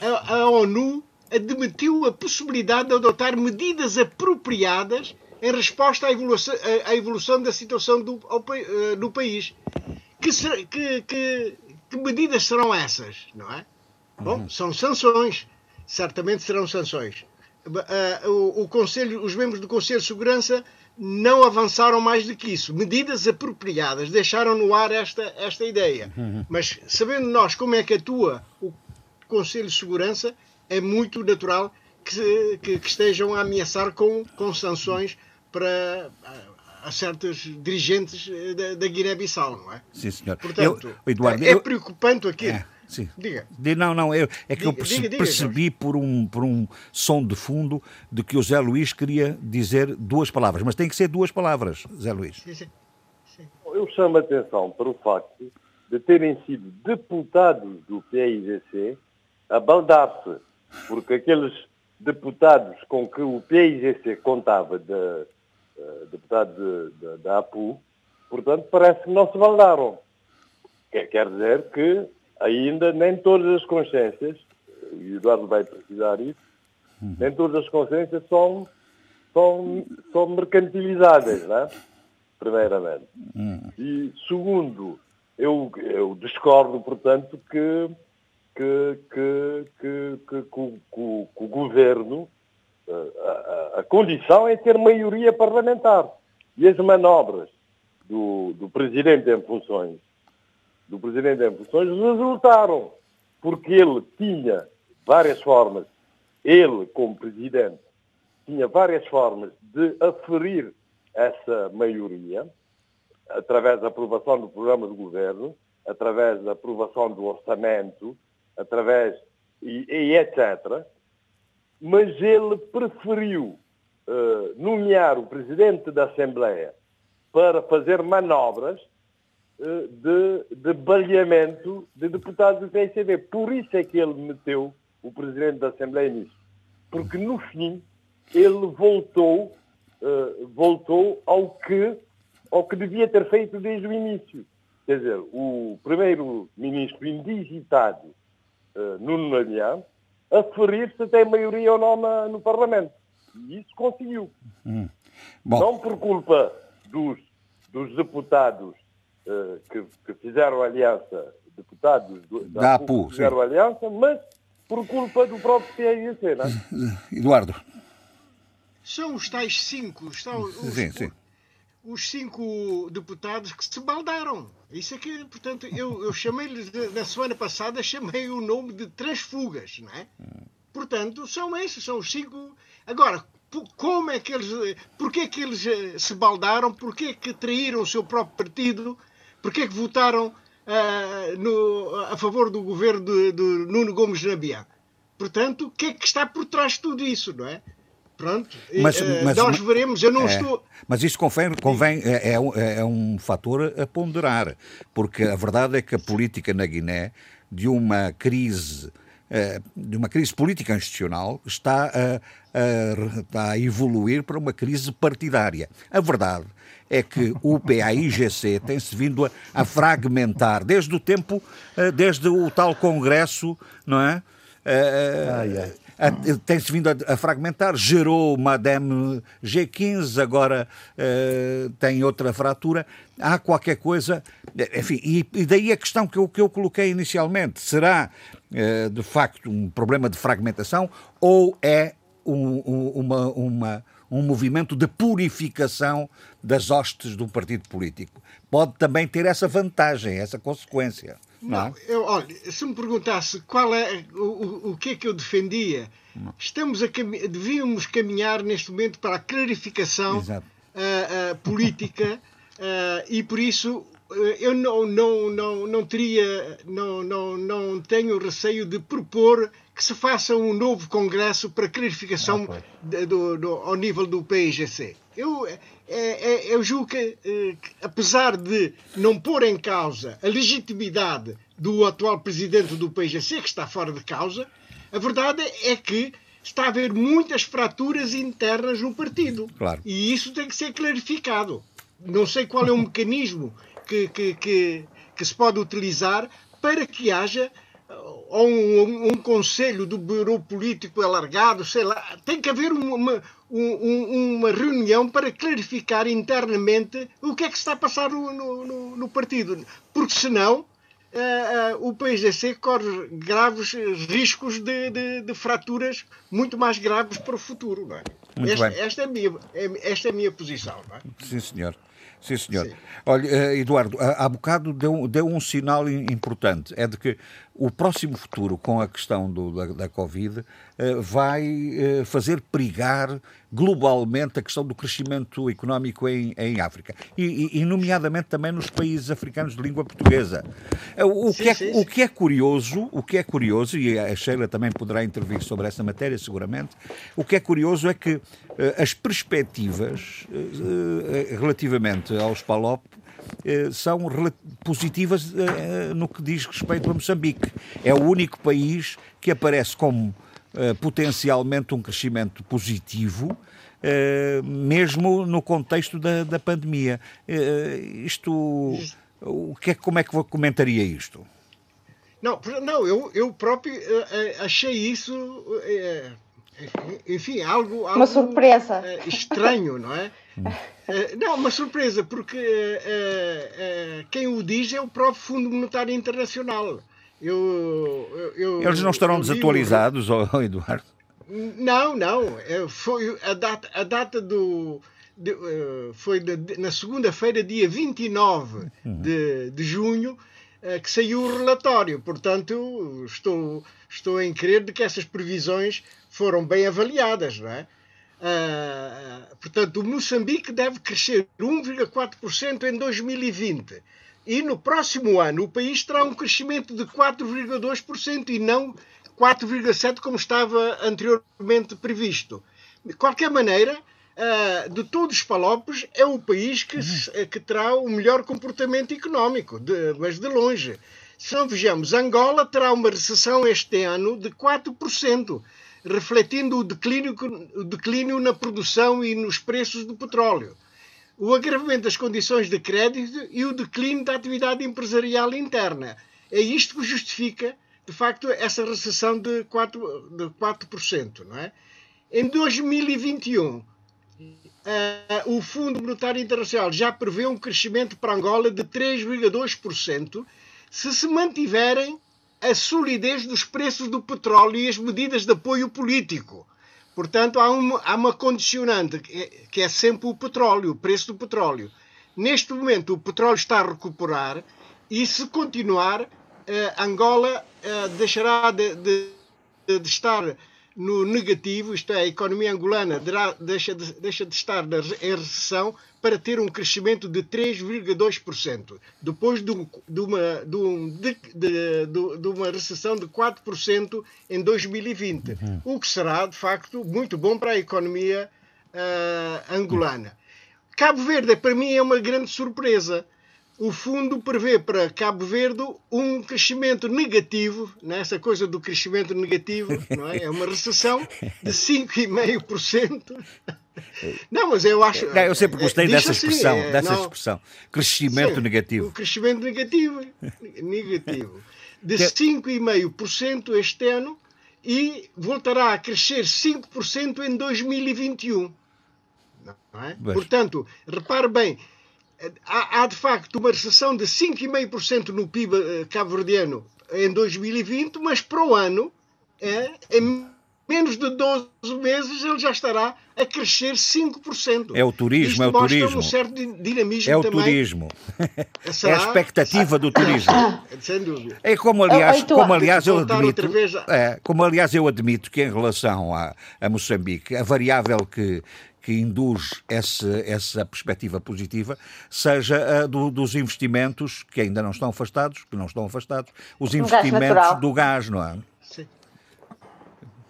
a, a ONU admitiu a possibilidade de adotar medidas apropriadas em resposta à evolução, à evolução da situação do, ao, no país. Que, que, que, que, medidas serão essas, não é? Bom, uhum. são sanções. Certamente serão sanções. Uh, o, o Conselho, os membros do Conselho de Segurança não avançaram mais do que isso. Medidas apropriadas, deixaram no ar esta, esta ideia. Uhum. Mas sabendo nós como é que atua o Conselho de Segurança, é muito natural que, que, que estejam a ameaçar com, com sanções para a, a certos dirigentes da, da Guiné-Bissau, não é? Sim, senhor. Portanto, eu, Eduardo, é, é preocupante aqui. É. Sim. Diga. Não, não, eu, é que diga, eu percebi, diga, diga, percebi por, um, por um som de fundo de que o Zé Luís queria dizer duas palavras, mas tem que ser duas palavras, Zé Luís. Sim, sim. sim. Eu chamo a atenção para o facto de terem sido deputados do PIGC a baldar-se porque aqueles deputados com que o PIGC contava, de, uh, deputado da APU, portanto, parece que não se validaram. Quer, quer dizer que ainda nem todas as consciências, e o Eduardo vai precisar isso, nem todas as consciências são, são, são mercantilizadas, não é? primeiramente. Uhum. E segundo, eu, eu discordo, portanto, que que, que, que, que, que o, o, governo, a, a, a, condição é ter maioria parlamentar. E as manobras do, do presidente em funções, do presidente em funções resultaram, porque ele tinha várias formas, ele como presidente, tinha várias formas de aferir essa maioria, através da aprovação do programa do governo, através da aprovação do orçamento, através e, e etc. Mas ele preferiu uh, nomear o presidente da Assembleia para fazer manobras uh, de, de baleamento de deputados do PSDB. Por isso é que ele meteu o presidente da Assembleia nisso. Porque no fim ele voltou, uh, voltou ao que, ao que devia ter feito desde o início. Quer dizer, o primeiro-ministro indigitado Nuno Nalhã, a ferir se tem maioria ou não na, no Parlamento. E isso conseguiu. Hum. Não por culpa dos, dos deputados uh, que, que, fizeram aliança, deputados do, da, da APU, que fizeram sim. aliança, mas por culpa do próprio PIC, não é? Eduardo. São os tais cinco. Estão, os, sim, sim os cinco deputados que se baldaram. Isso é que, portanto, eu, eu chamei-lhes, na semana passada, chamei o nome de transfugas, não é? Portanto, são esses, são os cinco. Agora, como é que eles, porquê é que eles eh, se baldaram, porquê é que traíram o seu próprio partido, porquê é que votaram uh, no, a favor do governo de, de Nuno Gomes Nabian? Portanto, o que é que está por trás de tudo isso, não é? Pronto, mas, eh, mas, nós veremos, eu não é, estou... Mas isso convém, convém é, é, um, é um fator a ponderar, porque a verdade é que a política na Guiné, de uma crise eh, de uma crise política institucional está a, a, a, evoluir para uma crise partidária. A verdade é que o PAIGC tem-se vindo a, a, fragmentar desde o tempo, eh, desde o tal congresso, não é? ai, ai tem-se vindo a, a, fragmentar, gerou uma DEM G15, agora uh, tem outra fratura. Há qualquer coisa, enfim, e, e, daí a questão que eu, que eu coloquei inicialmente: será uh, de facto um problema de fragmentação ou é um, um, uma, uma um movimento de purificação das hostes de um partido político. Pode também ter essa vantagem, essa consequência. Não, não eu, olha, se me perguntasse qual é o, o que é que eu defendia, não. estamos a devíamos caminhar neste momento para a clarificação uh, uh, política uh, e por isso eu não, não, não, não teria, não, não, não tenho receio de propor que se faça um novo congresso para clarificação ah, do, do, ao nível do PIGC. Eu, é, é, eu julgo que, eh, que, apesar de não pôr em causa a legitimidade do atual presidente do PIGC, que está fora de causa, a verdade é que está a haver muitas fraturas internas no partido. Claro. E isso tem que ser clarificado. Não sei qual é o mecanismo que, que, que, que se pode utilizar para que haja um, um, conselho do bureau político alargado, sei lá, tem que haver uma, um, uma reunião para clarificar internamente o que é que está a passar no, no, no partido, porque senão uh, uh, o PSDC corre graves riscos de, de, de, fraturas muito mais graves para o futuro. Não é? Esta, esta, é a minha, é, esta é a minha posição. Não é? Sim, senhor. Sim, senhor. Sim. Olha, eh, Eduardo, há bocado deu, deu um sinal importante, é de que o próximo futuro, com a questão do, da, da Covid, eh, vai eh, fazer perigar globalmente a questão do crescimento económico em, em África e, e, nomeadamente também nos países africanos de língua portuguesa. O, sim, que é, sim, o que é curioso, o que é curioso, e a Sheila também poderá intervir sobre essa matéria seguramente, o que é curioso é que as perspectivas relativamente aos PALOP eh, são positivas eh, no que diz respeito a Moçambique. É o único país que aparece como eh, potencialmente um crescimento positivo, mesmo no contexto da, da pandemia. Isto, o que é, como é que comentaria isto? Não, não eu, eu próprio achei isso enfim, algo, algo uma surpresa estranho, não é? Uh, não, uma surpresa, porque uh, uh, quem o diz é o próprio Fundo Monetário Internacional. Eu, eu, Eles não estarão desatualizados, oh, Eduardo? Não, não. Foi a data, a data do. De, foi de, na segunda-feira, dia 29 uhum. de, de junho, que saiu o relatório. Portanto, estou, estou em crer de que essas previsões foram bem avaliadas, não é? Uh, portanto, o Moçambique deve crescer 1,4% em 2020. E no próximo ano o país terá um crescimento de 4,2% e não 4,7% como estava anteriormente previsto. De qualquer maneira, uh, de todos os palopes, é o país que, que terá o melhor comportamento económico, de, mas de longe. Se não vejamos, Angola terá uma recessão este ano de 4% refletindo o declínio, o declínio na produção e nos preços do petróleo, o agravamento das condições de crédito e o declínio da atividade empresarial interna. É isto que justifica, de facto, essa recessão de 4%. De 4% não é? Em 2021, uh, eh, o Fundo Monetário Internacional já prevê um crescimento para Angola de 3,2% se se mantiverem a solidez dos preços do petróleo e as medidas de apoio político. Portanto, há uma, há uma condicionante que é sempre o petróleo, o preço do petróleo. Neste momento, o petróleo está a recuperar e, se continuar, eh, Angola eh, deixará de, de, de, estar no negativo, isto é, a economia angolana deixa de, deixa de estar em recessão para ter um crescimento de 3,2%, depois de, de, uma, de, de, de, uma recessão de 4% em 2020, uhum. o que será, de facto, muito bom para a economia uh, angolana. Cabo Verde, para mim, é uma grande surpresa. O fundo prevê para Cabo Verde um crescimento negativo, né? coisa do crescimento negativo, não é? é uma recessão de 5,5%. Não, mas eu acho. Não, eu sempre gostei dessa assim, expressão, é, dessa não, expressão. Crescimento sim, negativo. O crescimento negativo. negativo. De 5,5% este ano e voltará a crescer 5% em 2021. Não é? Portanto, repare bem, há, há, de facto uma recessão de 5,5% no PIB eh, cabo-verdiano em 2020, mas para o ano é, é menos de 12 meses ele já estará a crescer 5%. É o turismo, Isto é o mostra turismo. um certo dinamismo É o também. turismo. Será? É a expectativa do turismo. Sem dúvida. É como aliás, como aliás eu admito, é, como aliás eu admito que em relação a, a Moçambique, a variável que que induz esse, essa perspectiva positiva seja a do- dos investimentos que ainda não estão afastados, que não estão afastados, os gás investimentos natural. do gás, não é? Sim.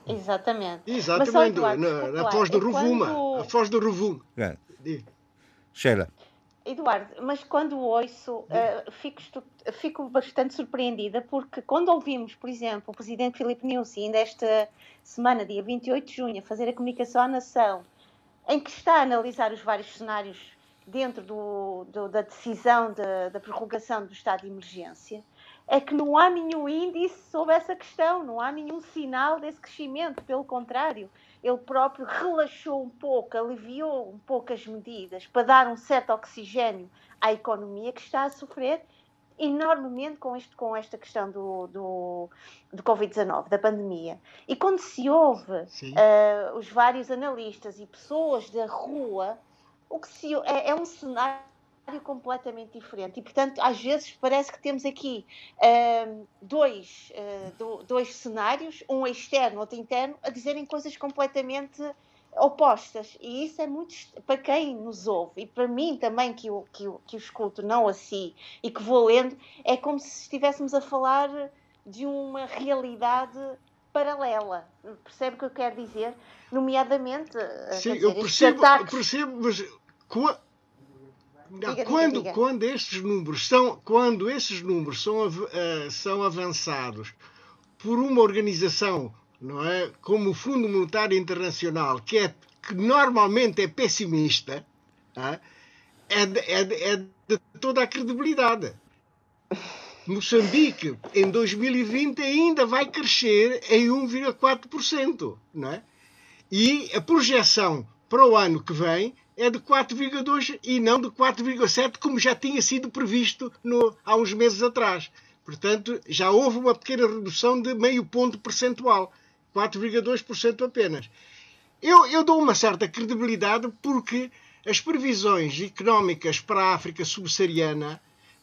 Exatamente. Mas, Exatamente. Eduardo, na, Foz do Rovuma. quando- A Foz do Rovuma. É. Sheila, Eduardo, mas quando ouço, eh, fico, estu- fico bastante surpreendida, porque quando ouvimos, por exemplo, o Presidente Filipe Nyusi, ainda esta semana, dia 28 de junho, a fazer a comunicação à nação, em que está a analisar os vários cenários dentro do- do- da decisão da, da prorrogação do estado de emergência, é que não há nenhum índice sobre essa questão, não há nenhum sinal desse crescimento, pelo contrário, ele próprio relaxou um pouco, aliviou um pouco as medidas para dar um certo oxigênio à economia que está a sofrer enormemente com, isto, com esta questão do, do, do Covid-19, da pandemia. E quando se ouve eh, os vários analistas e pessoas da rua, o que se, é, é um cenário completamente diferente. E, portanto, às vezes parece que temos aqui ahm, dois, ah, do- dois cenários, um externo, outro interno, a dizerem coisas completamente opostas. E isso é muito, para quem nos ouve, e para mim também, que o, que que escuto, não assim, e que vou lendo, é como se estivéssemos a falar de uma realidade paralela. Percebe o que eu quero dizer? Nomeadamente, ah, Sim, eu dizer, estes percebo, eu percebo, mas qua- Não, Diga, diga, quando, diga. quando estes números são quando esses números são, eh, são avançados por uma organização não é como o Fundo Monetário Internacional que é que normalmente é pessimista ah, é, de, é de- é de toda a credibilidade Moçambique em 2020 ainda vai crescer em 1,4%, não é? E a projeção para o ano que vem é de 4,2% e não de 4,7%, como já tinha sido previsto no- há uns meses atrás. Portanto, já houve uma pequena redução de meio ponto percentual, 4,2% apenas. Eu, eu dou uma certa credibilidade porque as previsões económicas para a África subsaariana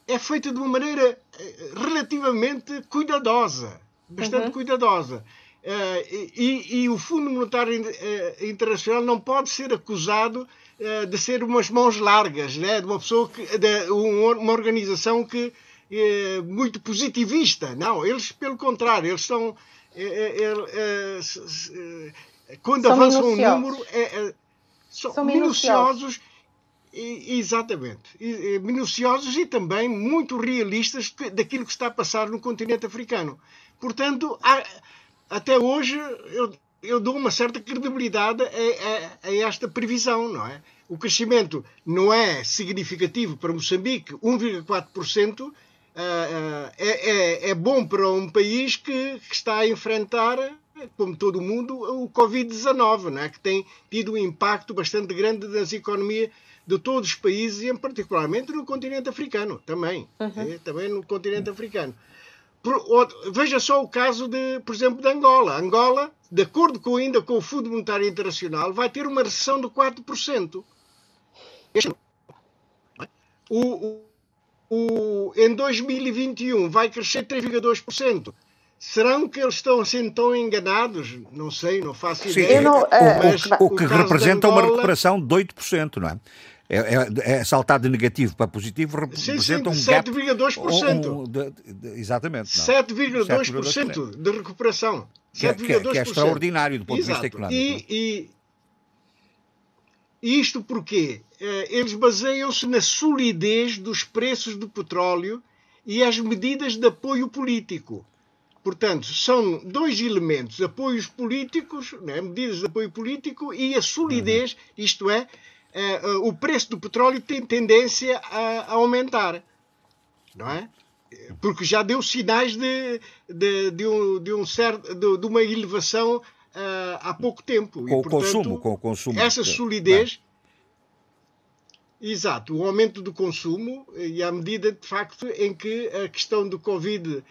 é feita de uma maneira eh, relativamente cuidadosa, bastante cuidadosa. Eh, e, e o Fundo Monetário eh, Internacional não pode ser acusado eh, de ser umas mãos largas, né? de uma pessoa que, de um- uma organização que é muito positivista. Não, eles pelo contrário, eles são eh, s- s- eh, quando São avançam um número é, é, são, São minuciosos. minuciosos Exatamente. Minuciosos e também muito realistas daquilo que está a passar no continente africano. Portanto, há- até hoje eu, eu dou uma certa credibilidade a, a- a esta previsão, não é? O crescimento não é significativo para Moçambique, 1,4%. Ah, é, é, é bom para um país que, que está a enfrentar, como todo mundo, o Covid-19, não é? que tem tido um impacto bastante grande nas economias de todos os países, e particularmente no continente africano, também. É, também no continente africano. Por- veja só o caso, de, por exemplo, de Angola. Angola, de acordo com, ainda com o Fundo Monetário Internacional, vai ter uma recessão de 4%. Este ano. O, o, o, em 2021 vai crescer 3,2%. Serão que eles estão assim tão enganados? Não sei, não faço Sim, ideia. Eu não, o, eh, Mas o- o que caso de representa uma Angola- recuperação de 8%, não é? É, é, é saltar de negativo para positivo Sim, representa sim, um gap. 7,2%. um- um- de- de- exatamente. não. 7,2% de recuperação. Que é- que é- que é 7,2%. extraordinário do ponto de vista Exato. económico, é? E, e- isto porque eh, eles baseiam-se na solidez dos preços do petróleo e as medidas de apoio político. Portanto, são dois elementos: apoios políticos, né, medidas de apoio político e a solidez, isto é, eh, eh, o preço do petróleo tem tendência a, a aumentar, não é? Porque já deu sinais de, de, de, um, de, um certo, de, de uma elevação ah, há pouco tempo. E, Com o portanto, consumo, com o consumo. Essa de- solidez. Exato, o aumento do consumo e à medida de facto em que a questão do Covid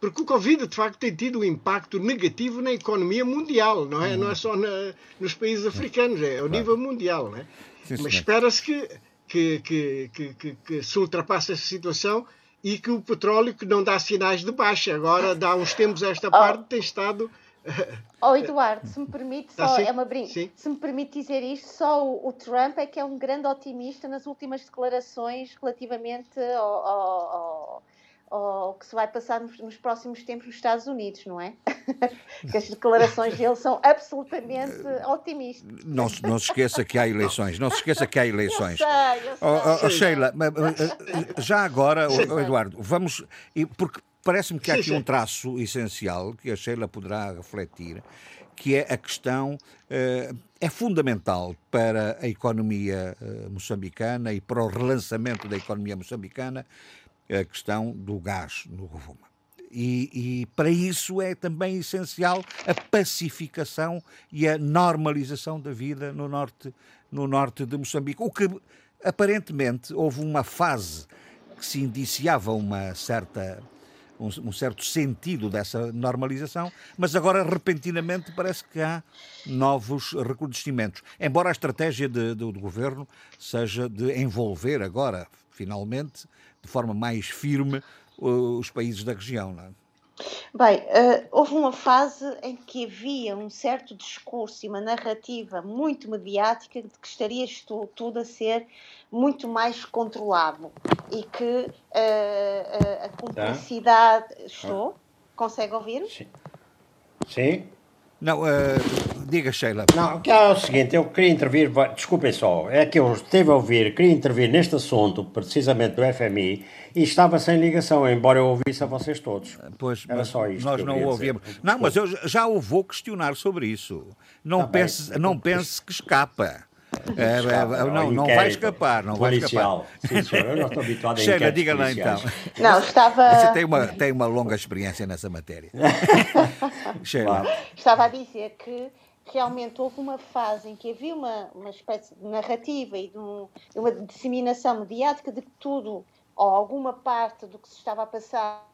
porque o Covid de facto tem tido um impacto negativo na economia mundial, não é? Não é só na, nos países africanos, é ao nível mundial, não é? Sim, Mas espera-se que, que, que, que, que, que se ultrapasse essa situação e que o petróleo, que não dá sinais de baixa, agora dá uns tempos a esta parte, tem estado. Oh, Eduardo, se me permite, Tá só, sim? é uma brin... Sim. se me permite dizer isto, só o, o Trump é que é um grande otimista nas últimas declarações relativamente ao, ao- ao- ao que se vai passar nos, nos próximos tempos nos Estados Unidos, não é? que as declarações dele são absolutamente otimistas. Não, se- não se esqueça que há eleições. Não se esqueça que há Eu eleições. sei, eu sei. Oh, oh, oh. Sheila, mas, mas, já agora, oh, Eduardo, vamos. Porque parece-me que há Sim, aqui sim. um traço essencial que a Sheila poderá refletir, que é a questão. eh, é fundamental para a economia eh, moçambicana e para o relançamento da economia moçambicana a questão do gás no Rovuma. E, e para isso é também essencial a pacificação e a normalização da vida no norte, no norte de Moçambique. O que aparentemente houve uma fase que se indiciava uma certa um, um certo sentido dessa normalização, mas agora repentinamente parece que há novos recrudescimentos. Embora a estratégia de- do, do governo seja de envolver agora, finalmente, de forma mais firme, os países da região. Não é? Bem, eh, houve uma fase em que havia um certo discurso e uma narrativa muito mediática de que estaria isto tudo a ser muito mais controlado e que eh, eh, a cumplicidade. Estou? Consegue ouvir? Sim. Sim? Não, eh, diga, Sheila. Não, o que é o seguinte, eu queria intervir, desculpem só, é que eu esteve a ouvir, queria intervir neste assunto, precisamente do FMI, e estava sem ligação, embora eu ouvisse a vocês todos. Pois, Era só isto nós não ouvimos. Não, mas eu já o vou questionar sobre isso. Não, Tá bem. pense, não pense que escapa. É, Escapa, é, ao não, não inquérito vai escapar, não vai policial. escapar. Sim, senhor, eu não estou habituado a Sheila, inquéritos diga lá então. Não, estava. Você tem uma, tem uma longa experiência nessa matéria. Sheila. Claro. Estava a dizer que realmente houve uma fase em que havia uma, uma espécie de narrativa e de, um- de uma disseminação mediática de que tudo, ou alguma parte do que se estava a passar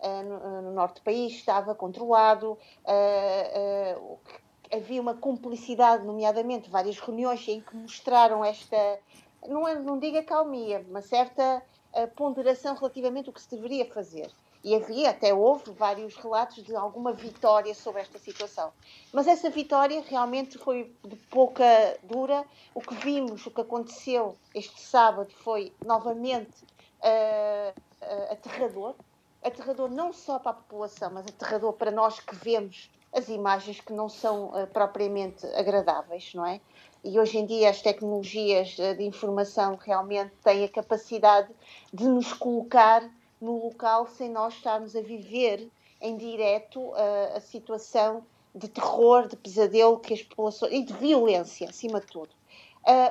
eh, no, no norte do país estava controlado, eh, eh, o que- havia uma cumplicidade, nomeadamente várias reuniões em que mostraram esta, não, é, não digo calmia, uma certa eh, ponderação relativamente ao que se deveria fazer. E havia, até houve vários relatos de alguma vitória sobre esta situação. Mas essa vitória realmente foi de pouca dura. O que vimos, o que aconteceu este sábado foi novamente ah, ah, aterrador. Aterrador não só para a população, mas aterrador para nós que vemos as imagens que não são ah, propriamente agradáveis, não é? E hoje em dia as tecnologias ah, de informação realmente têm a capacidade de nos colocar no local sem nós estarmos a viver em direto ah, a situação de terror, de pesadelo que as populações e de violência, acima de tudo.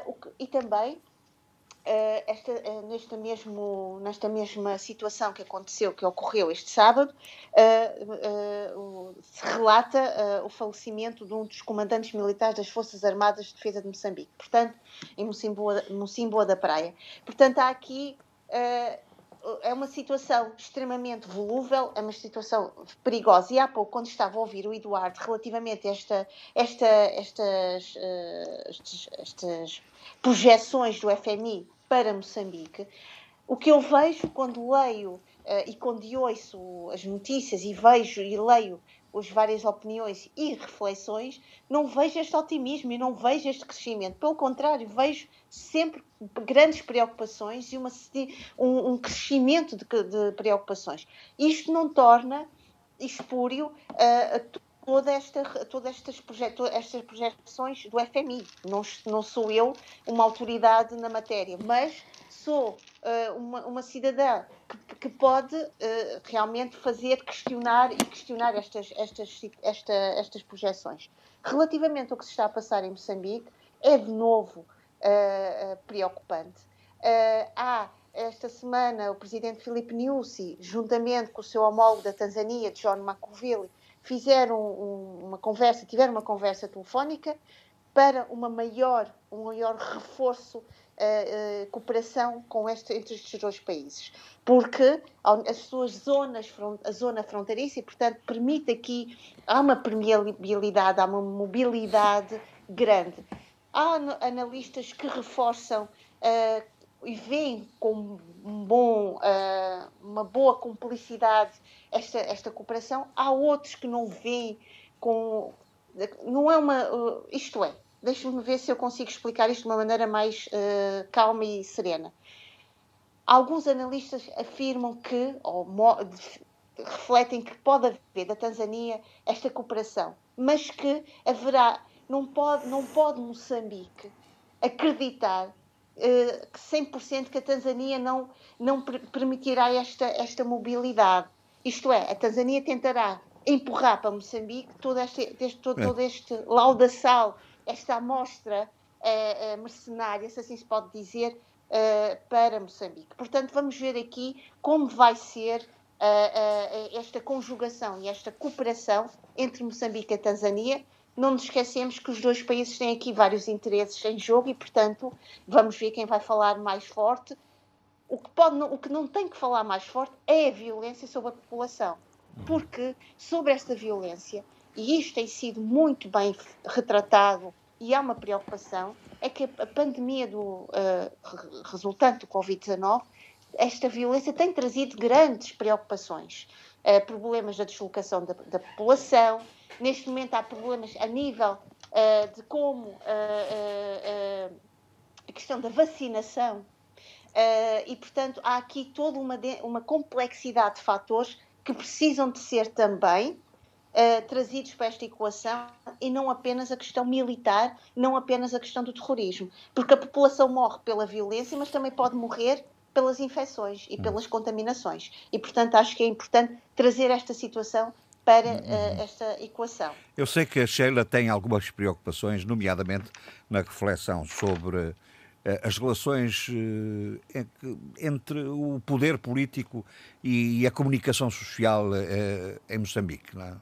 O que- e também eh, esta, eh, nesta, mesmo, nesta mesma situação que aconteceu, que ocorreu este sábado, eh, eh, se relata eh, o falecimento de um dos comandantes militares das Forças Armadas de Defesa de Moçambique, portanto, em Mocimboa, Mocimboa da Praia. Portanto, há aqui. É uma situação extremamente volúvel, é uma situação perigosa. E há pouco, quando estava a ouvir o Eduardo relativamente a esta, esta, estas, eh, estes- estas projeções do FMI para Moçambique, o que eu vejo quando leio eh, e quando ouço as notícias e vejo e leio as várias opiniões e reflexões, não vejo este otimismo e não vejo este crescimento. Pelo contrário, vejo sempre grandes preocupações e uma, um, um crescimento de, de preocupações. Isto não torna espúrio uh, toda esta, todas estas, projeto, estas projeções do FMI. Não, não sou eu uma autoridade na matéria, mas sou uh, uma, uma cidadã que, que pode uh, realmente fazer questionar e questionar estas, estas, esta, estas projeções. Relativamente ao que se está a passar em Moçambique, é de novo uh, preocupante. há esta semana o presidente Filipe Nyusi, juntamente com o seu homólogo da Tanzânia, John Makovile, fizeram um, uma conversa, tiveram uma conversa telefónica para uma maior, um maior reforço uh, cooperação com este, entre estes dois países, porque as suas zonas, a zona fronteiriça, e portanto permite aqui, há uma permeabilidade, há uma mobilidade grande. Há analistas que reforçam uh, e veem com um uh, uma boa cumplicidade esta, esta cooperação, há outros que não veem com. Não é uma. Uh, isto é, deixe-me ver se eu consigo explicar isto de uma maneira mais uh, calma e serena. Alguns analistas afirmam que, ou refletem que pode haver da Tanzânia esta cooperação, mas que haverá, não pode, não pode Moçambique acreditar uh, que 100% que a Tanzânia não, não permitirá esta, esta mobilidade. Isto é, a Tanzânia tentará empurrar para Moçambique todo este, este todo, é. todo este laudaçal esta amostra uh, mercenária, se assim se pode dizer, uh, para Moçambique. Portanto, vamos ver aqui como vai ser esta conjugação e esta cooperação entre Moçambique e Tanzânia. Não nos esquecemos que os dois países têm aqui vários interesses em jogo e, portanto, vamos ver quem vai falar mais forte. O que, pode, o que não tem que falar mais forte é a violência sobre a população. Porque sobre esta violência e isto tem sido muito bem retratado e há uma preocupação, é que a pandemia do, uh, resultante do Covid-19, esta violência tem trazido grandes preocupações. Uh, problemas da deslocação da, da, população, neste momento há problemas a nível uh, de como a questão da vacinação, e portanto há aqui toda uma, uma complexidade de fatores que precisam de ser também uh, trazidos para esta equação e não apenas a questão militar, não apenas a questão do terrorismo. Porque a população morre pela violência, mas também pode morrer pelas infecções e pelas contaminações. E, portanto, acho que é importante trazer esta situação para uh, esta equação. Eu sei que a Sheila tem algumas preocupações, nomeadamente na reflexão sobre uh, as relações entre o poder político e, a comunicação social em Moçambique. Não é?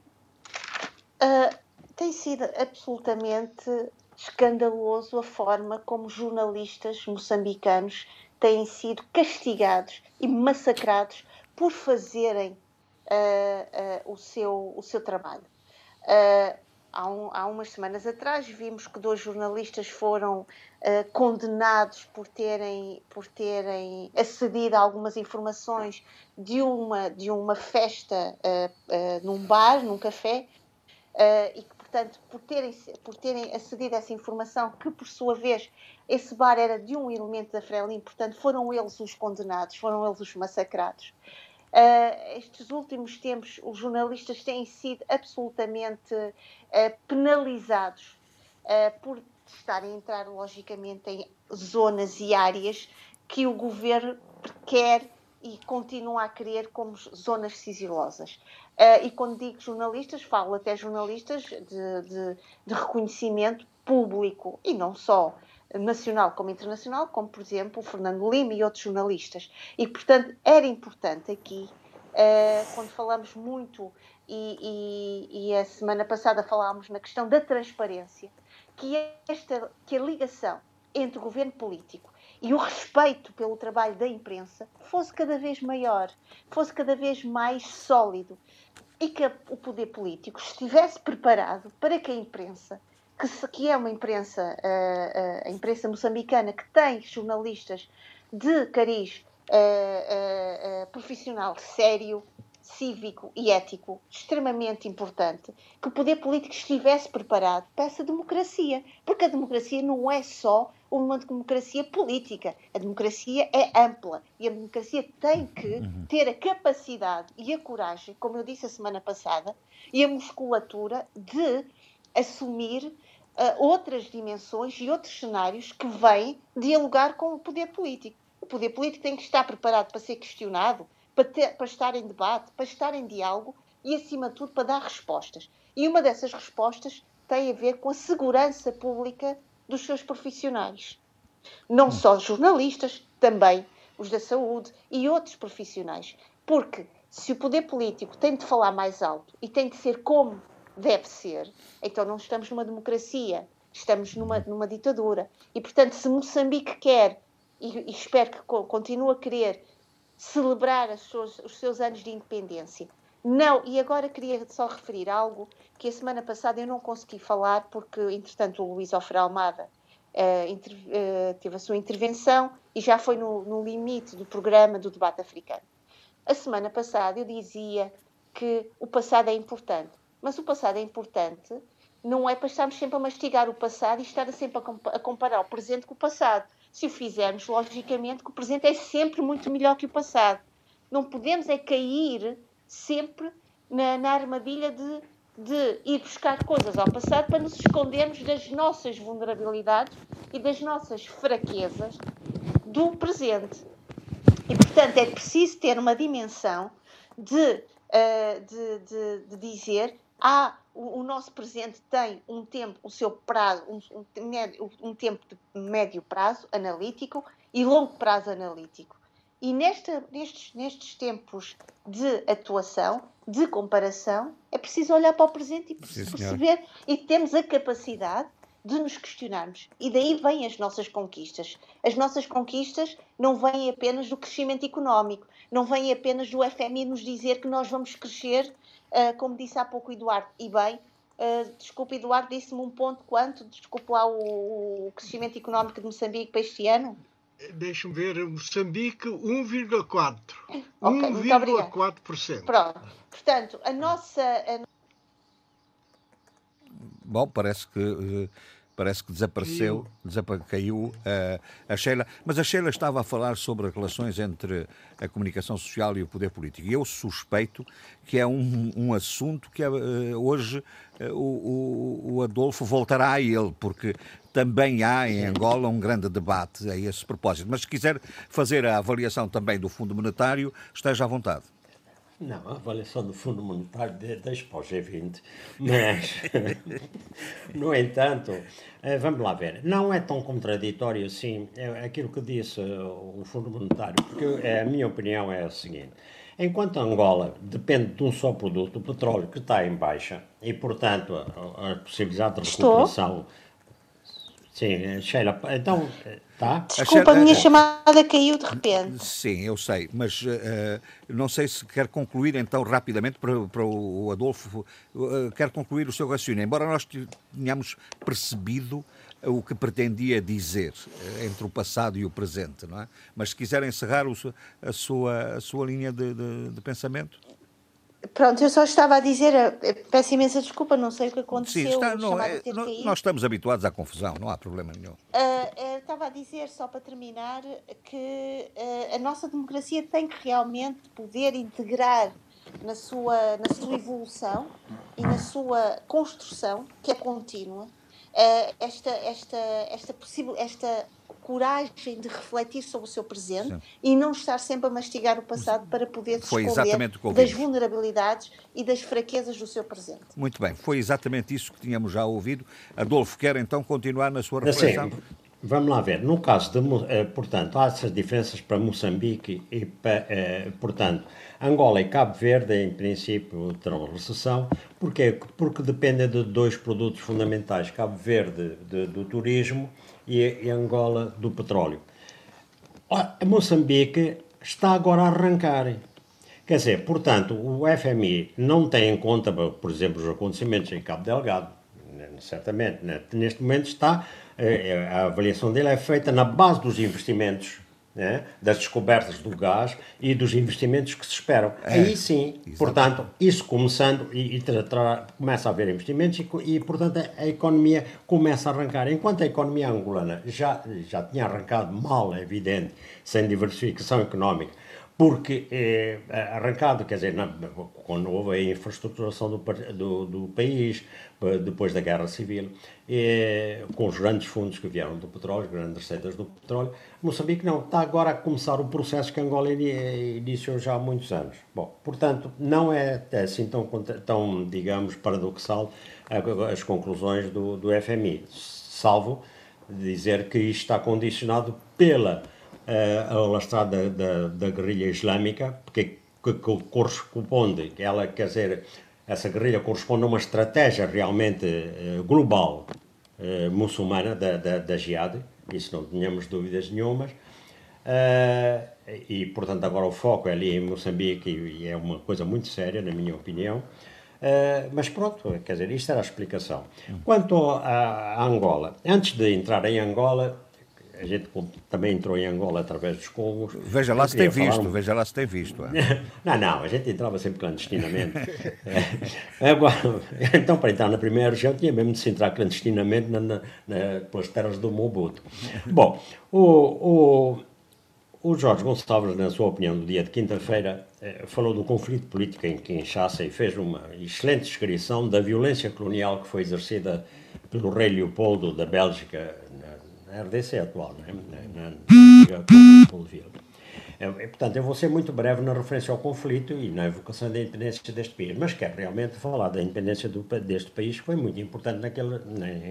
Uh, tem sido absolutamente escandaloso a forma como jornalistas moçambicanos têm sido castigados e massacrados por fazerem uh, uh, o, seu, o seu trabalho. Há, um, há, umas semanas atrás vimos que dois jornalistas foram condenados por terem, por terem acedido a algumas informações de uma, de uma festa num bar, num café, uh, e que, portanto, por terem, por terem acedido a essa informação, que por sua vez esse bar era de um elemento da Frelimo, portanto, foram eles os condenados, foram eles os massacrados. Uh, estes últimos tempos, os jornalistas têm sido absolutamente uh, penalizados por estarem a entrar, logicamente, em zonas e áreas que o governo quer e continua a querer como zonas sigilosas. Uh, e quando digo jornalistas, falo até jornalistas de, de, de, reconhecimento público e não só nacional como internacional, como por exemplo o Fernando Lima e outros jornalistas. E portanto era importante aqui, uh, quando falamos muito, e, e, e, a semana passada falámos na questão da transparência, que, esta, que a ligação entre o governo político e o respeito pelo trabalho da imprensa fosse cada vez maior, fosse cada vez mais sólido. E que o poder político estivesse preparado para que a imprensa, que, se, que é uma imprensa, uh, uh, a imprensa moçambicana, que tem jornalistas de cariz uh, profissional sério, cívico e ético extremamente importante, que o poder político estivesse preparado para essa democracia. Porque a democracia não é só uma democracia política. A democracia é ampla e a democracia tem que uhum. ter a capacidade e a coragem, como eu disse a semana passada, e a musculatura de assumir uh, outras dimensões e outros cenários que vêm dialogar com o poder político. O poder político tem que estar preparado para ser questionado, para, ter, para estar em debate, para estar em diálogo e, acima de tudo, para dar respostas. E uma dessas respostas tem a ver com a segurança pública dos seus profissionais. Não hum. só jornalistas, também os da saúde e outros profissionais. Porque se o poder político tem de falar mais alto e tem de ser como deve ser, então não estamos numa democracia, estamos numa, numa ditadura. E, portanto, se Moçambique quer e, e espero que continue a querer celebrar suas, os seus anos de independência. Não, e agora queria só referir algo que a semana passada eu não consegui falar porque, entretanto, o Luís Alfredo Almada uh, inter, uh, teve a sua intervenção e já foi no, no limite do programa do debate africano. A semana passada eu dizia que o passado é importante, mas o passado é importante não é para estarmos sempre a mastigar o passado e estar sempre a comparar o presente com o passado. Se o fizermos, logicamente, que o presente é sempre muito melhor que o passado. Não podemos é cair sempre na, na armadilha de, de ir buscar coisas ao passado para nos escondermos das nossas vulnerabilidades e das nossas fraquezas do presente. E, portanto, é preciso ter uma dimensão de, uh, de, de, de dizer há o, o, nosso presente tem um tempo, o seu prazo, um, um, um, tempo de médio prazo analítico e longo prazo analítico. E nesta, nestes, nestes tempos de atuação, de comparação, é preciso olhar para o presente e Sim, perceber e temos a capacidade de nos questionarmos. E daí vêm as nossas conquistas. As nossas conquistas não vêm apenas do crescimento económico, não vêm apenas do FMI nos dizer que nós vamos crescer Uh, como disse há pouco o Eduardo, e bem, uh, desculpe, Eduardo, disse-me um ponto quanto? Desculpe lá o, o crescimento económico de Moçambique para este ano? Deixa-me ver, Moçambique 1,4%. Okay, 1,4%. Pronto. Portanto, a nossa. A... Bom, parece que. Uh parece que desapareceu, caiu, caiu uh, a Sheila. Mas a Sheila estava a falar sobre as relações entre a comunicação social e o poder político. E eu suspeito que é um, um assunto que é, uh, hoje uh, o, o, Adolfo voltará a ele, porque também há em Angola um grande debate a esse propósito. Mas se quiser fazer a avaliação também do Fundo Monetário, esteja à vontade. Não, a avaliação do Fundo Monetário deixa para o G20, mas, no entanto, eh, vamos lá ver, não é tão contraditório assim é aquilo que disse eh, o Fundo Monetário, porque a minha opinião é a seguinte. Enquanto Angola depende de um só produto, o petróleo, que está em baixa, e, portanto, a, a possibilidade de recuperação... Estou? Sim, Sheila, então Tá? Desculpa, a, minha chamada caiu de repente. Sim, eu sei, mas uh, não sei se quer concluir então rapidamente para, para o Adolfo, uh, quer concluir o seu raciocínio, embora nós tenhamos percebido o que pretendia dizer uh, entre o passado e o presente, não é? Mas se quiser encerrar o, a, sua, a sua linha de, de, de pensamento. Pronto, eu só estava a dizer, eh, peço imensa desculpa, não sei o que aconteceu. Sim, está, não, é, nós estamos habituados à confusão, não há problema nenhum. Uh, uh, estava a dizer, só para terminar, que uh, a nossa democracia tem que realmente poder integrar na sua, na sua evolução e na sua construção, que é contínua, esta, esta, esta, possível, esta coragem de refletir sobre o seu presente Sim. e não estar sempre a mastigar o passado para poder se esconder das vulnerabilidades e das fraquezas do seu presente. Muito bem, foi exatamente isso que tínhamos já ouvido. Adolfo, quer então continuar na sua reflexão? Sim. Vamos lá ver. No caso de, eh, portanto, há essas diferenças para Moçambique e, para, eh, portanto, Angola e Cabo Verde, em princípio, terão recessão. Porquê? Porque dependem de dois produtos fundamentais. Cabo Verde de, do turismo e, Angola do petróleo. A Moçambique está agora a arrancar. Quer dizer, portanto, o FMI não tem em conta, por exemplo, os acontecimentos em Cabo Delgado, né, certamente. Né? Neste momento está, eh, a avaliação dele é feita na base dos investimentos né, das descobertas do gás e dos investimentos que se esperam. É, Aí sim, exatamente. portanto, isso começando e, e tra, tra, começa a haver investimentos e, e, portanto, a, a, economia começa a arrancar. Enquanto a economia angolana já, já tinha arrancado mal, é evidente, sem diversificação económica, porque eh, arrancado, quer dizer, na, quando houve a infraestruturação do, do, do, país, depois da Guerra Civil, eh, com os grandes fundos que vieram do petróleo, grandes receitas do petróleo, Moçambique não, está agora a começar o processo que Angola iniciou já há muitos anos. Bom, portanto, não é assim tão, tão digamos, paradoxal as conclusões do, do FMI, salvo dizer que isto está condicionado pela uh, alastrada da, da, guerrilha islâmica, porque que, que corresponde, ela quer dizer, essa guerrilha corresponde a uma estratégia realmente uh, global uh, muçulmana da, da, da Jihad, isso não tínhamos dúvidas nenhumas, e, portanto, agora o foco é ali em Moçambique e é uma coisa muito séria, na minha opinião. Uh, mas pronto, quer dizer, isto era a explicação. Quanto a, a Angola, antes de entrar em Angola, a gente também entrou em Angola através dos Congos. Veja lá se tem visto, um... veja lá se tem visto. É. não, não, a gente entrava sempre clandestinamente. é, agora, então, para entrar na primeira região, tinha mesmo de se entrar clandestinamente na, na, na, pelas terras do Mobuto. Bom, o, o, o Jorge Gonçalves, na sua opinião, do dia de quinta-feira, eh, falou do conflito político em Kinshasa e fez uma excelente descrição da violência colonial que foi exercida pelo rei Leopoldo da Bélgica na RDC atual, não na, na, é, portanto, eu vou ser muito breve na referência ao conflito e na evocação da independência deste país, mas quero realmente falar da independência do, deste país, que foi muito importante naquele,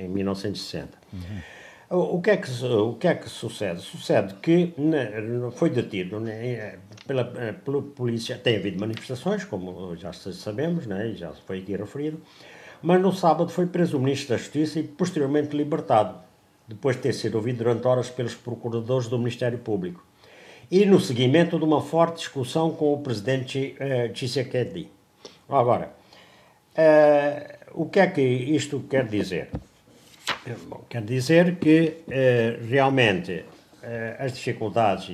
em 1960. Uhum. O, que é que, o que é que sucede? Sucede que né, foi detido né, pela, pela polícia, tem havido manifestações, como já sabemos, né, já foi aqui referido, mas no sábado foi preso o Ministro da Justiça e posteriormente libertado depois de ter sido ouvido durante horas pelos procuradores do Ministério Público, e no seguimento de uma forte discussão com o presidente uh, Tshisekedi. Agora, uh, o que é que isto quer dizer? Bom, quer dizer que uh, realmente as dificuldades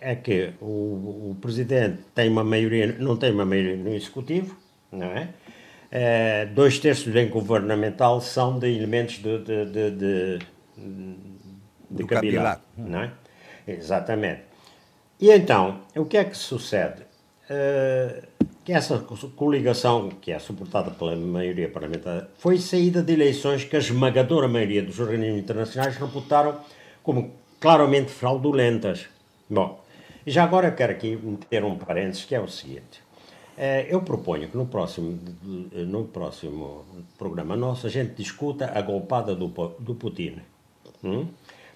é que o, o, presidente tem uma maioria, não tem uma maioria no executivo, não é? É, dois terços em governamental são de elementos de, de, de, de, de cabilar, não é? Exatamente. E então, o que é que sucede? Uh, que essa coligação, que é suportada pela maioria parlamentar, foi saída de eleições que a esmagadora maioria dos organismos internacionais reputaram como claramente fraudulentas. Bom, já agora quero aqui meter um parênteses, que é o seguinte. É, eu proponho que no próximo, no próximo programa nosso a gente discuta a golpada do, do Putin. Hum?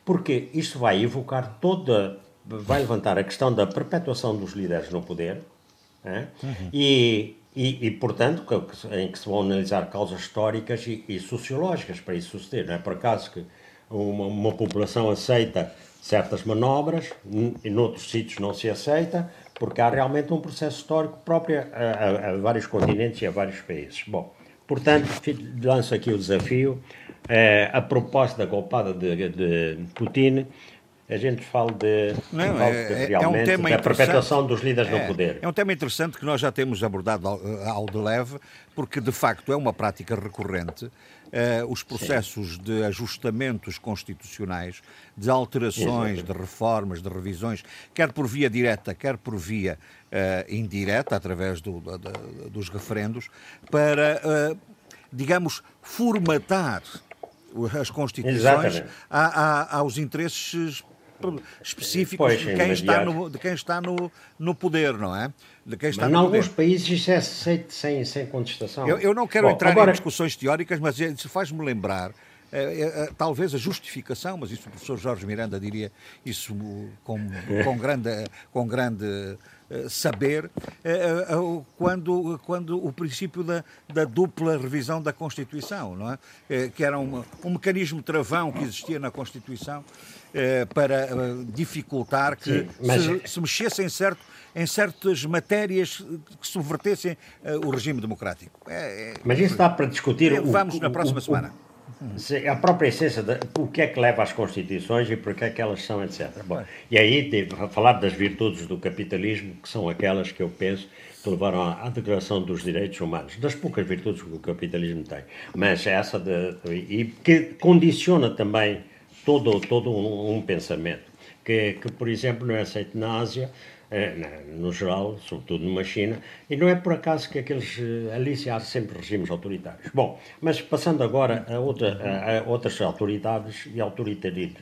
Porque isto vai evocar toda. vai levantar a questão da perpetuação dos líderes no poder é? uhum. e, e, e, portanto, em que se vão analisar causas históricas e, e sociológicas para isso suceder. Não é por acaso que uma, uma população aceita certas manobras, e noutros sítios não se aceita, porque há realmente um processo histórico próprio a, a, a vários continentes e a vários países. Bom, portanto, lanço aqui o desafio. É, a proposta da golpada de, de Putin a gente fala de, Não, é, é, um tema da perpetuação dos líderes é, no poder. É um tema interessante que nós já temos abordado ao, ao de leve, porque de facto é uma prática recorrente uh, os processos Sim. de ajustamentos constitucionais, de alterações, de reformas, de revisões, quer por via direta, quer por via uh, indireta, através do, dos referendos, para, uh, digamos, formatar as constituições a, a, aos interesses específicos pois, de, quem está no, de quem está no, no poder, não é? De quem está mas no em alguns países isso é aceito sem, sem contestação. Eu, eu não quero Bom, entrar agora... em discussões teóricas, mas isso faz-me lembrar é, é, é, talvez a justificação, mas isso o professor Jorge Miranda diria isso com, com grande, com grande saber, quando, quando o princípio da, da dupla revisão da Constituição, não é? que era um, um mecanismo travão que existia na Constituição para dificultar que Sim, mas... se, se mexesse em, certo, em certas matérias que subvertessem o regime democrático. É, é, mas isso dá para discutir. Vamos o, na próxima o, semana. O, a própria essência de o que é que leva às constituições e por que é que elas são, etc. Bom, e aí, falar das virtudes do capitalismo, que são aquelas que eu penso que levaram à, Declaração dos Direitos Humanos, das poucas virtudes que o capitalismo tem, mas essa de, e que condiciona também todo, todo um, um pensamento, que, que, por exemplo, não é aceito na Ásia, é, no geral, sobretudo numa China, e não é por acaso que aqueles eh, ali se há sempre regimes autoritários. Bom, mas passando agora a, outra, a, outras autoridades e autoritarismo.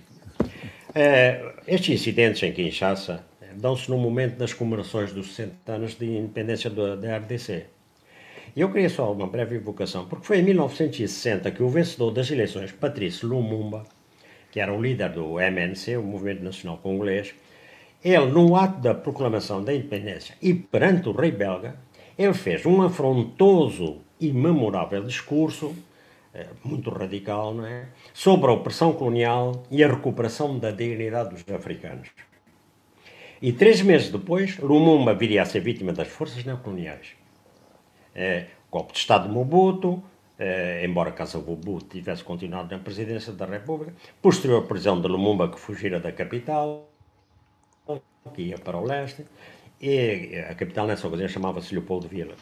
É, estes incidentes em Kinshasa dão-se no momento das comemorações dos 60 anos de independência da RDC. E eu queria só uma breve evocação, porque foi em 1960 que o vencedor das eleições, Patrice Lumumba, que era o líder do MNC, o Movimento Nacional Congolês, ele, no ato da proclamação da independência e perante o rei belga, ele fez um afrontoso e memorável discurso, eh, muito radical, não é? sobre a opressão colonial e a recuperação da dignidade dos africanos. E três meses depois, Lumumba viria a ser vítima das forças neocoloniais. É, golpe de Estado de Mobutu, é, embora Casa Mobutu tivesse continuado na presidência da República, posterior prisão de Lumumba, que fugira da capital, que ia para o leste, e a capital nessa ocasião chamava-se Leopoldo Vila,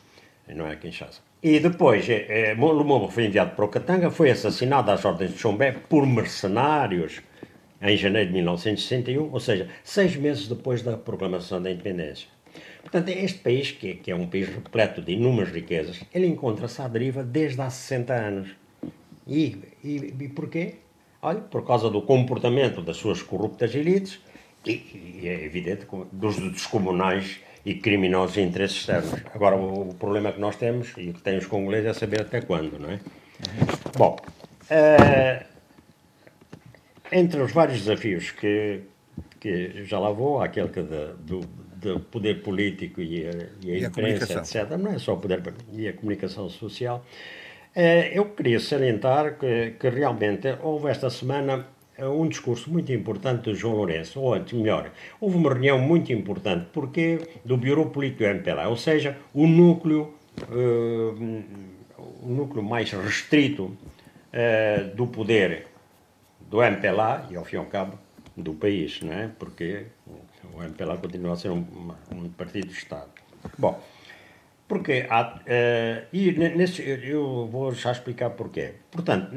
não é Kinshasa. E depois, é, Lumumba foi enviado para o Katanga, foi assassinado às ordens de Chombé por mercenários em janeiro de 1961, ou seja, seis meses depois da proclamação da independência. Portanto, este país, que, que é um país repleto de inúmeras riquezas, ele encontra-se à deriva desde há 60 anos. E, e, e porquê? Olha, por causa do comportamento das suas corruptas elites e, é evidente, dos descomunais e criminosos interesses externos. Agora, o, problema que nós temos, e que tem os congoleses, é saber até quando, não é? Bom, uh, entre os vários desafios que, que já lá vou, aquele que de, do, do poder político e a, e a e imprensa, a etc., não é só o poder e a comunicação social, uh, eu queria salientar que, que realmente houve esta semana é um discurso muito importante do João Lourenço, ou antes, melhor, houve uma reunião muito importante, porque do Bureau Político do MPLA, ou seja, o núcleo, uh, o núcleo mais restrito uh, do poder do MPLA e, ao fim e ao cabo, do país, não é? Porque o MPLA continua a ser um, um partido de Estado. Bom, porque há, uh, e nesse, eu vou já explicar porquê. Portanto,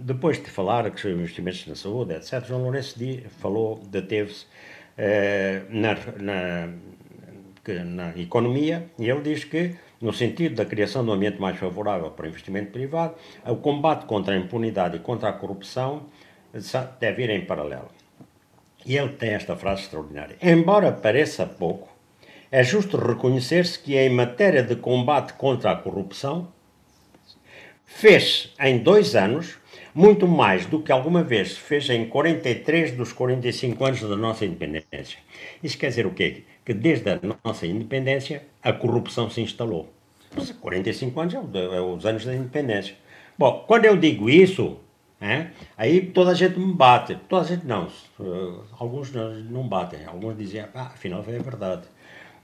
depois de falar que são investimentos na saúde, etc., João Lourenço falou, deteve-se uh, na, na, na economia e ele diz que, no sentido da criação de um ambiente mais favorável para o investimento privado, o combate contra a impunidade e contra a corrupção deve ir em paralelo. E ele tem esta frase extraordinária: Embora pareça pouco, é justo reconhecer-se que, em matéria de combate contra a corrupção, fez em dois anos muito mais do que alguma vez se fez em 43 dos 45 anos da nossa independência. Isso quer dizer o quê? Que desde a nossa independência a corrupção se instalou. Mas 45 anos é, é os anos da independência. Bom, quando eu digo isso, é, aí toda a gente me bate. Toda a gente não. Alguns não batem. Alguns dizem, ah, afinal foi a verdade.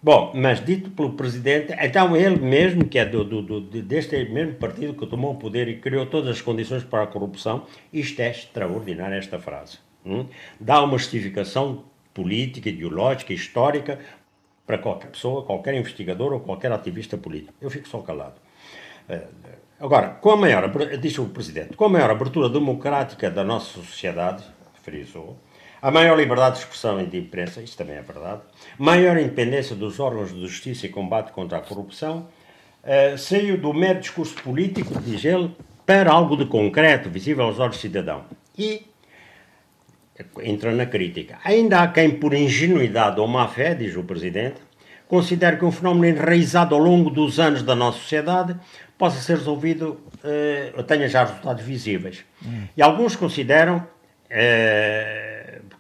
Bom, mas dito pelo presidente, então ele mesmo, que é do, do, do, deste mesmo partido que tomou o poder e criou todas as condições para a corrupção, isto é extraordinário, esta frase. Hum? Dá uma justificação política, ideológica, histórica para qualquer pessoa, qualquer investigador ou qualquer ativista político. Eu fico só calado. Eh, agora, com a maior, disse o presidente, com a maior abertura democrática da nossa sociedade, frisou, a maior liberdade de expressão e de imprensa, isso também é verdade, maior independência dos órgãos de justiça e combate contra a corrupção, uh, saiu do mero discurso político, diz ele, para algo de concreto, visível aos olhos do cidadão. E entra na crítica. Ainda há quem, por ingenuidade ou má fé, diz o Presidente, considere que um fenómeno enraizado ao longo dos anos da nossa sociedade possa ser resolvido, uh, tenha já resultados visíveis. Hum. E alguns consideram uh,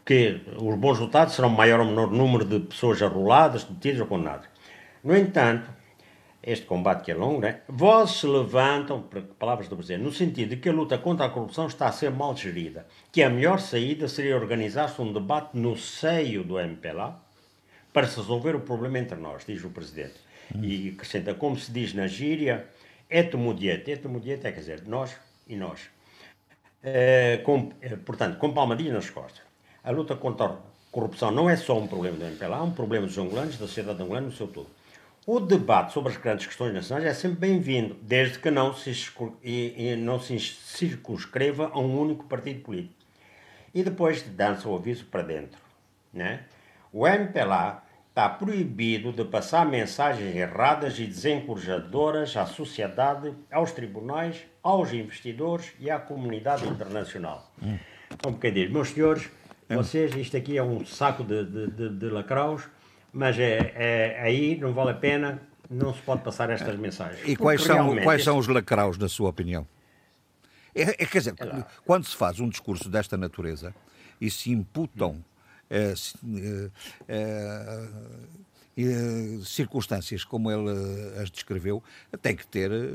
que os bons resultados serão maior ou menor número de pessoas arroladas, detidas ou condenadas. No entanto, este combate que é longo, né? se levantam, palavras do Presidente, no sentido de que a luta contra a corrupção está a ser mal gerida, que a melhor saída seria organizar-se um debate no seio do MPLA para se resolver o problema entre nós, diz o Presidente. E acrescenta, como se diz na gíria, eto mudiete, eto mudiete é quer dizer, nós e nós. É, com, é, portanto, com palmadinha nas costas a luta contra a corrupção não é só um problema do MPLA, é um problema dos angolanos, da sociedade angolana no seu todo. O debate sobre as grandes questões nacionais é sempre bem-vindo, desde que não se, não se circunscreva a um único partido político. E depois dança o aviso para dentro. Né? O MPLA está proibido de passar mensagens erradas e desencorajadoras à sociedade, aos tribunais, aos investidores e à comunidade internacional. Hum. Um bocadinho. Meus senhores, vocês, isto aqui é um saco de, de, de, de lacraus, mas é, é, aí não vale a pena, não se pode passar estas mensagens. E quais são, quais são os lacraus, na sua opinião? É, é, quer dizer, é quando se faz um discurso desta natureza e se imputam é, é, eh, circunstâncias como ele eh, as descreveu, tem que ter, eh,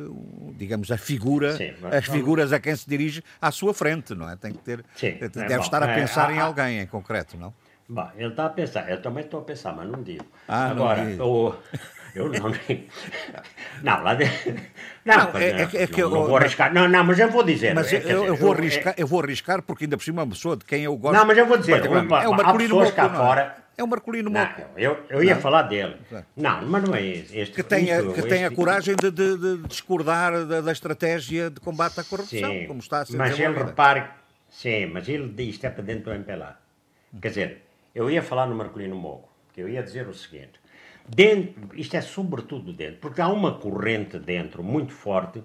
digamos, a figura, Sim, mas, as figuras a quem se dirige à sua frente, não é? Tem que ter, Sim, deve é estar a pensar em alguém em concreto, não? Bom, ele está a pensar, eu também estou a pensar, mas não digo. Ah, não Agora, diz. o- eu não digo. Não, lá de... Não, Não, é- é que- é não, eu- não vou arriscar. Não, não, mas eu vou dizer. Mas é, eu, dizer, eu vou arriscar, eu vou arriscar porque ainda por cima é uma pessoa de quem eu gosto. Não, mas eu vou dizer, é o há Marcolino cá não é? fora- É o Marcolino Não, Moco. eu, eu ia Não? falar dele. Não, mas não é este. Que tenha, isto- que tenha a coragem de, de- de discordar da, da estratégia de combate à corrupção, Sim, como está a ser mas ele repare, sim, mas ele diz é para dentro do MPLA. Quer dizer, eu ia falar no Marcolino Mogo, que eu ia dizer o seguinte, dentro, isto é sobretudo dentro, porque há uma corrente dentro muito forte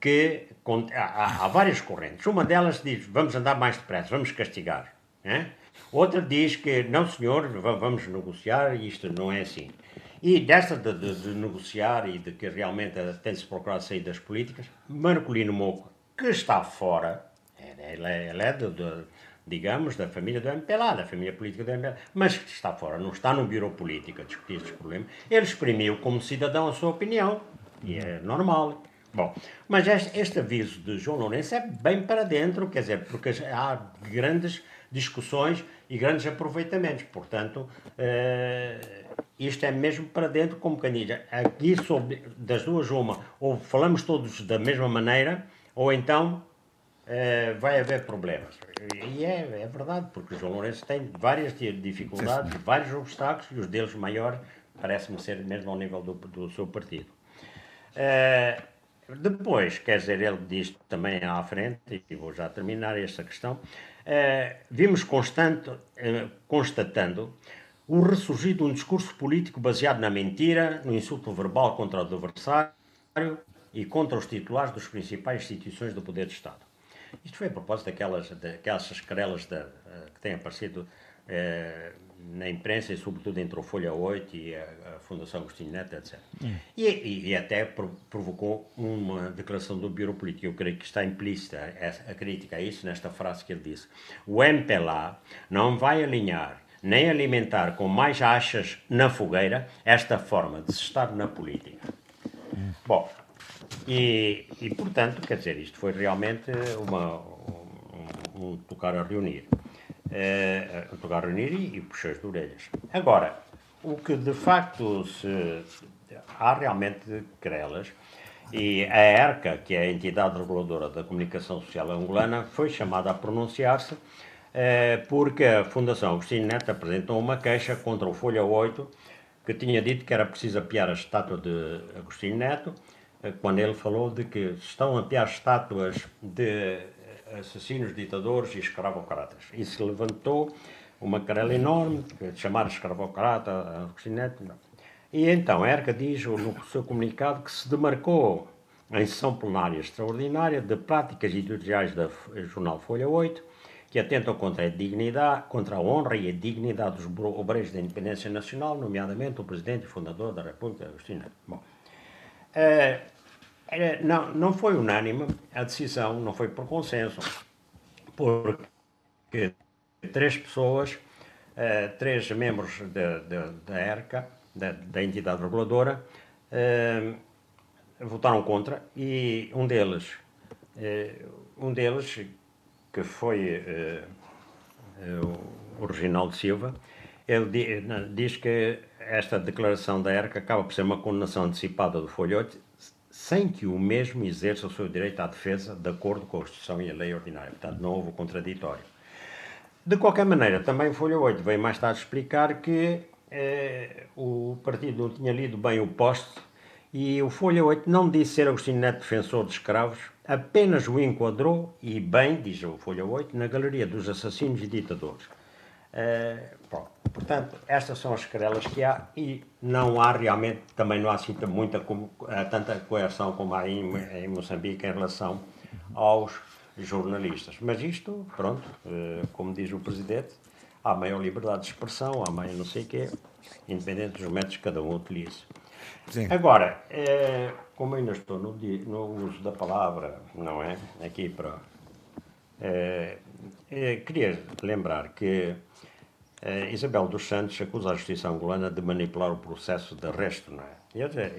que, há- há várias correntes, uma delas diz, vamos andar mais depressa, vamos castigar, né? Outra diz que, não senhor, va- vamos negociar isto não é assim. E desta de, de- de negociar e de que realmente tem-se procurado saídas políticas, Marcolino Moco, que está fora, ele é, ele é do, do- digamos, da família do MPLA, da família política do MPLA, mas que está fora, não está no Bureau Político a discutir estes problemas. Ele exprimiu como cidadão a sua opinião, e é normal. Bom, mas este, este aviso de João Lourenço é bem para dentro, quer dizer, porque há grandes discussões e grandes aproveitamentos. Portanto, eh, isto é mesmo para dentro, como quem diz, aqui sobre, das duas uma, ou falamos todos da mesma maneira, ou então eh, vai haver problemas. E é, é verdade, porque o João Lourenço tem várias di- dificuldades, vários obstáculos, e os deles maior parece-me ser mesmo ao nível do, do seu partido. Eh, depois, quer dizer, ele diz também à frente, e vou já terminar esta questão, eh, vimos constante, eh, constatando o ressurgir de um discurso político baseado na mentira, no insulto verbal contra o adversário e contra os titulares das principais instituições do poder de Estado. Isto foi a propósito daquelas, daquelas querelas da, eh, que têm aparecido eh, na imprensa e sobretudo entre o Folha 8 e a, a Fundação Agostinho Neto, etc. E, e- e até pro- provocou uma declaração do Bureau Político, eu creio que está implícita a, a crítica a isso nesta frase que ele disse. O MPLA não vai alinhar nem alimentar com mais achas na fogueira esta forma de se estar na política. Bom, e, e, portanto, quer dizer, isto foi realmente uma, um, um tocar a reunir. Eh, tocar a reunir e, e puxões de orelhas. Agora, o que de facto se. Há realmente querelas e a ERCA, que é a entidade reguladora da comunicação social angolana, foi chamada a pronunciar-se eh, porque a Fundação Agostinho Neto apresentou uma queixa contra o Folha 8 que tinha dito que era preciso apiar a estátua de Agostinho Neto quando ele falou de que estão a apiar estátuas de assassinos, ditadores e escravocratas. E se levantou uma querela enorme, de chamar escravocrata a. E então ERCA diz no seu comunicado que se demarcou em sessão plenária extraordinária de práticas editoriais da jornal Folha 8 que atentam contra a dignidade, contra a honra e a dignidade dos obreiros da independência nacional, nomeadamente o presidente e fundador da República, Agostinho Neto. Bom, eh, eh, não, não foi unânime a decisão, não foi por consenso, porque três pessoas, eh, três membros da, da, da ERCA, da, da entidade reguladora, eh, votaram contra e um deles, eh, um deles que foi eh, o Reginaldo Silva, ele diz que esta declaração da ERCA acaba por ser uma condenação antecipada do Folha 8, sem que o mesmo exerça o seu direito à defesa de acordo com a Constituição e a lei ordinária. Portanto, não houve contraditório. De qualquer maneira, também Folha 8 veio mais tarde explicar que eh, o partido não tinha lido bem o post e o Folha 8 não disse ser Agostinho Neto defensor de escravos, apenas o enquadrou, e bem, diz o Folha 8, na galeria dos assassinos e ditadores. Eh, pronto. Portanto, estas são as querelas que há e não há realmente, também não há assim muita, eh, tanta coerção como há em, em Moçambique em relação aos jornalistas. Mas isto, pronto, eh, como diz o Presidente, há maior liberdade de expressão, há maior não sei o quê, independente dos métodos que cada um utilize. Sim. Agora, eh, como ainda estou no, no uso da palavra, não é? Aqui para. eh, eh, queria lembrar que Isabel dos Santos acusa a justiça angolana de manipular o processo de arresto, não é?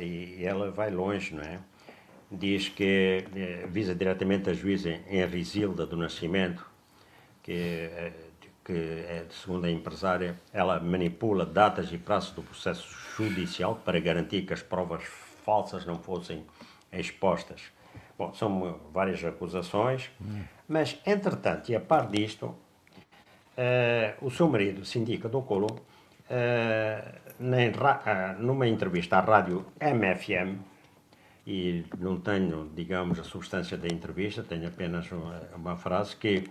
E ela vai longe, não é? Diz que eh, visa diretamente a juíza Henrisilda do Nascimento, que, eh, que é, segundo a empresária, ela manipula datas e prazos do processo judicial para garantir que as provas falsas não fossem expostas. Bom, são várias acusações, mas, entretanto, e a par disto, o seu marido, Sindica do Colo, uh, numa entrevista à rádio MFM, e não tenho, digamos, a substância da entrevista, tenho apenas uma, uma frase que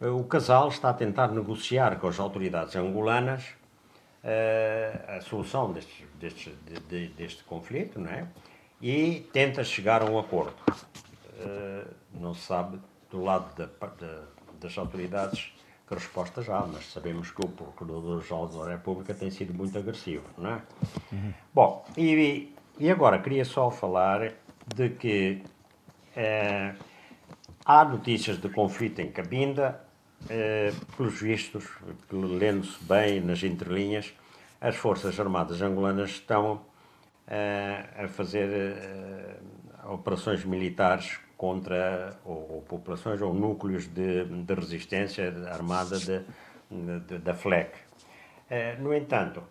o casal está a tentar negociar com as autoridades angolanas uh, a solução deste, deste, de, de, deste conflito, não é? E tenta chegar a um acordo. Uh, não se sabe do lado da, da, das autoridades que resposta já, mas sabemos que o Procurador-Geral da República tem sido muito agressivo, não é? Uhum. Bom, e e agora queria só falar de que eh, há notícias de conflito em Cabinda, eh, pelos vistos, lendo-se bem nas entrelinhas, as Forças Armadas angolanas estão eh, a fazer eh, operações militares contra ou, ou, populações ou núcleos de, de resistência armada de, de, da FLEC. Eh, no entanto,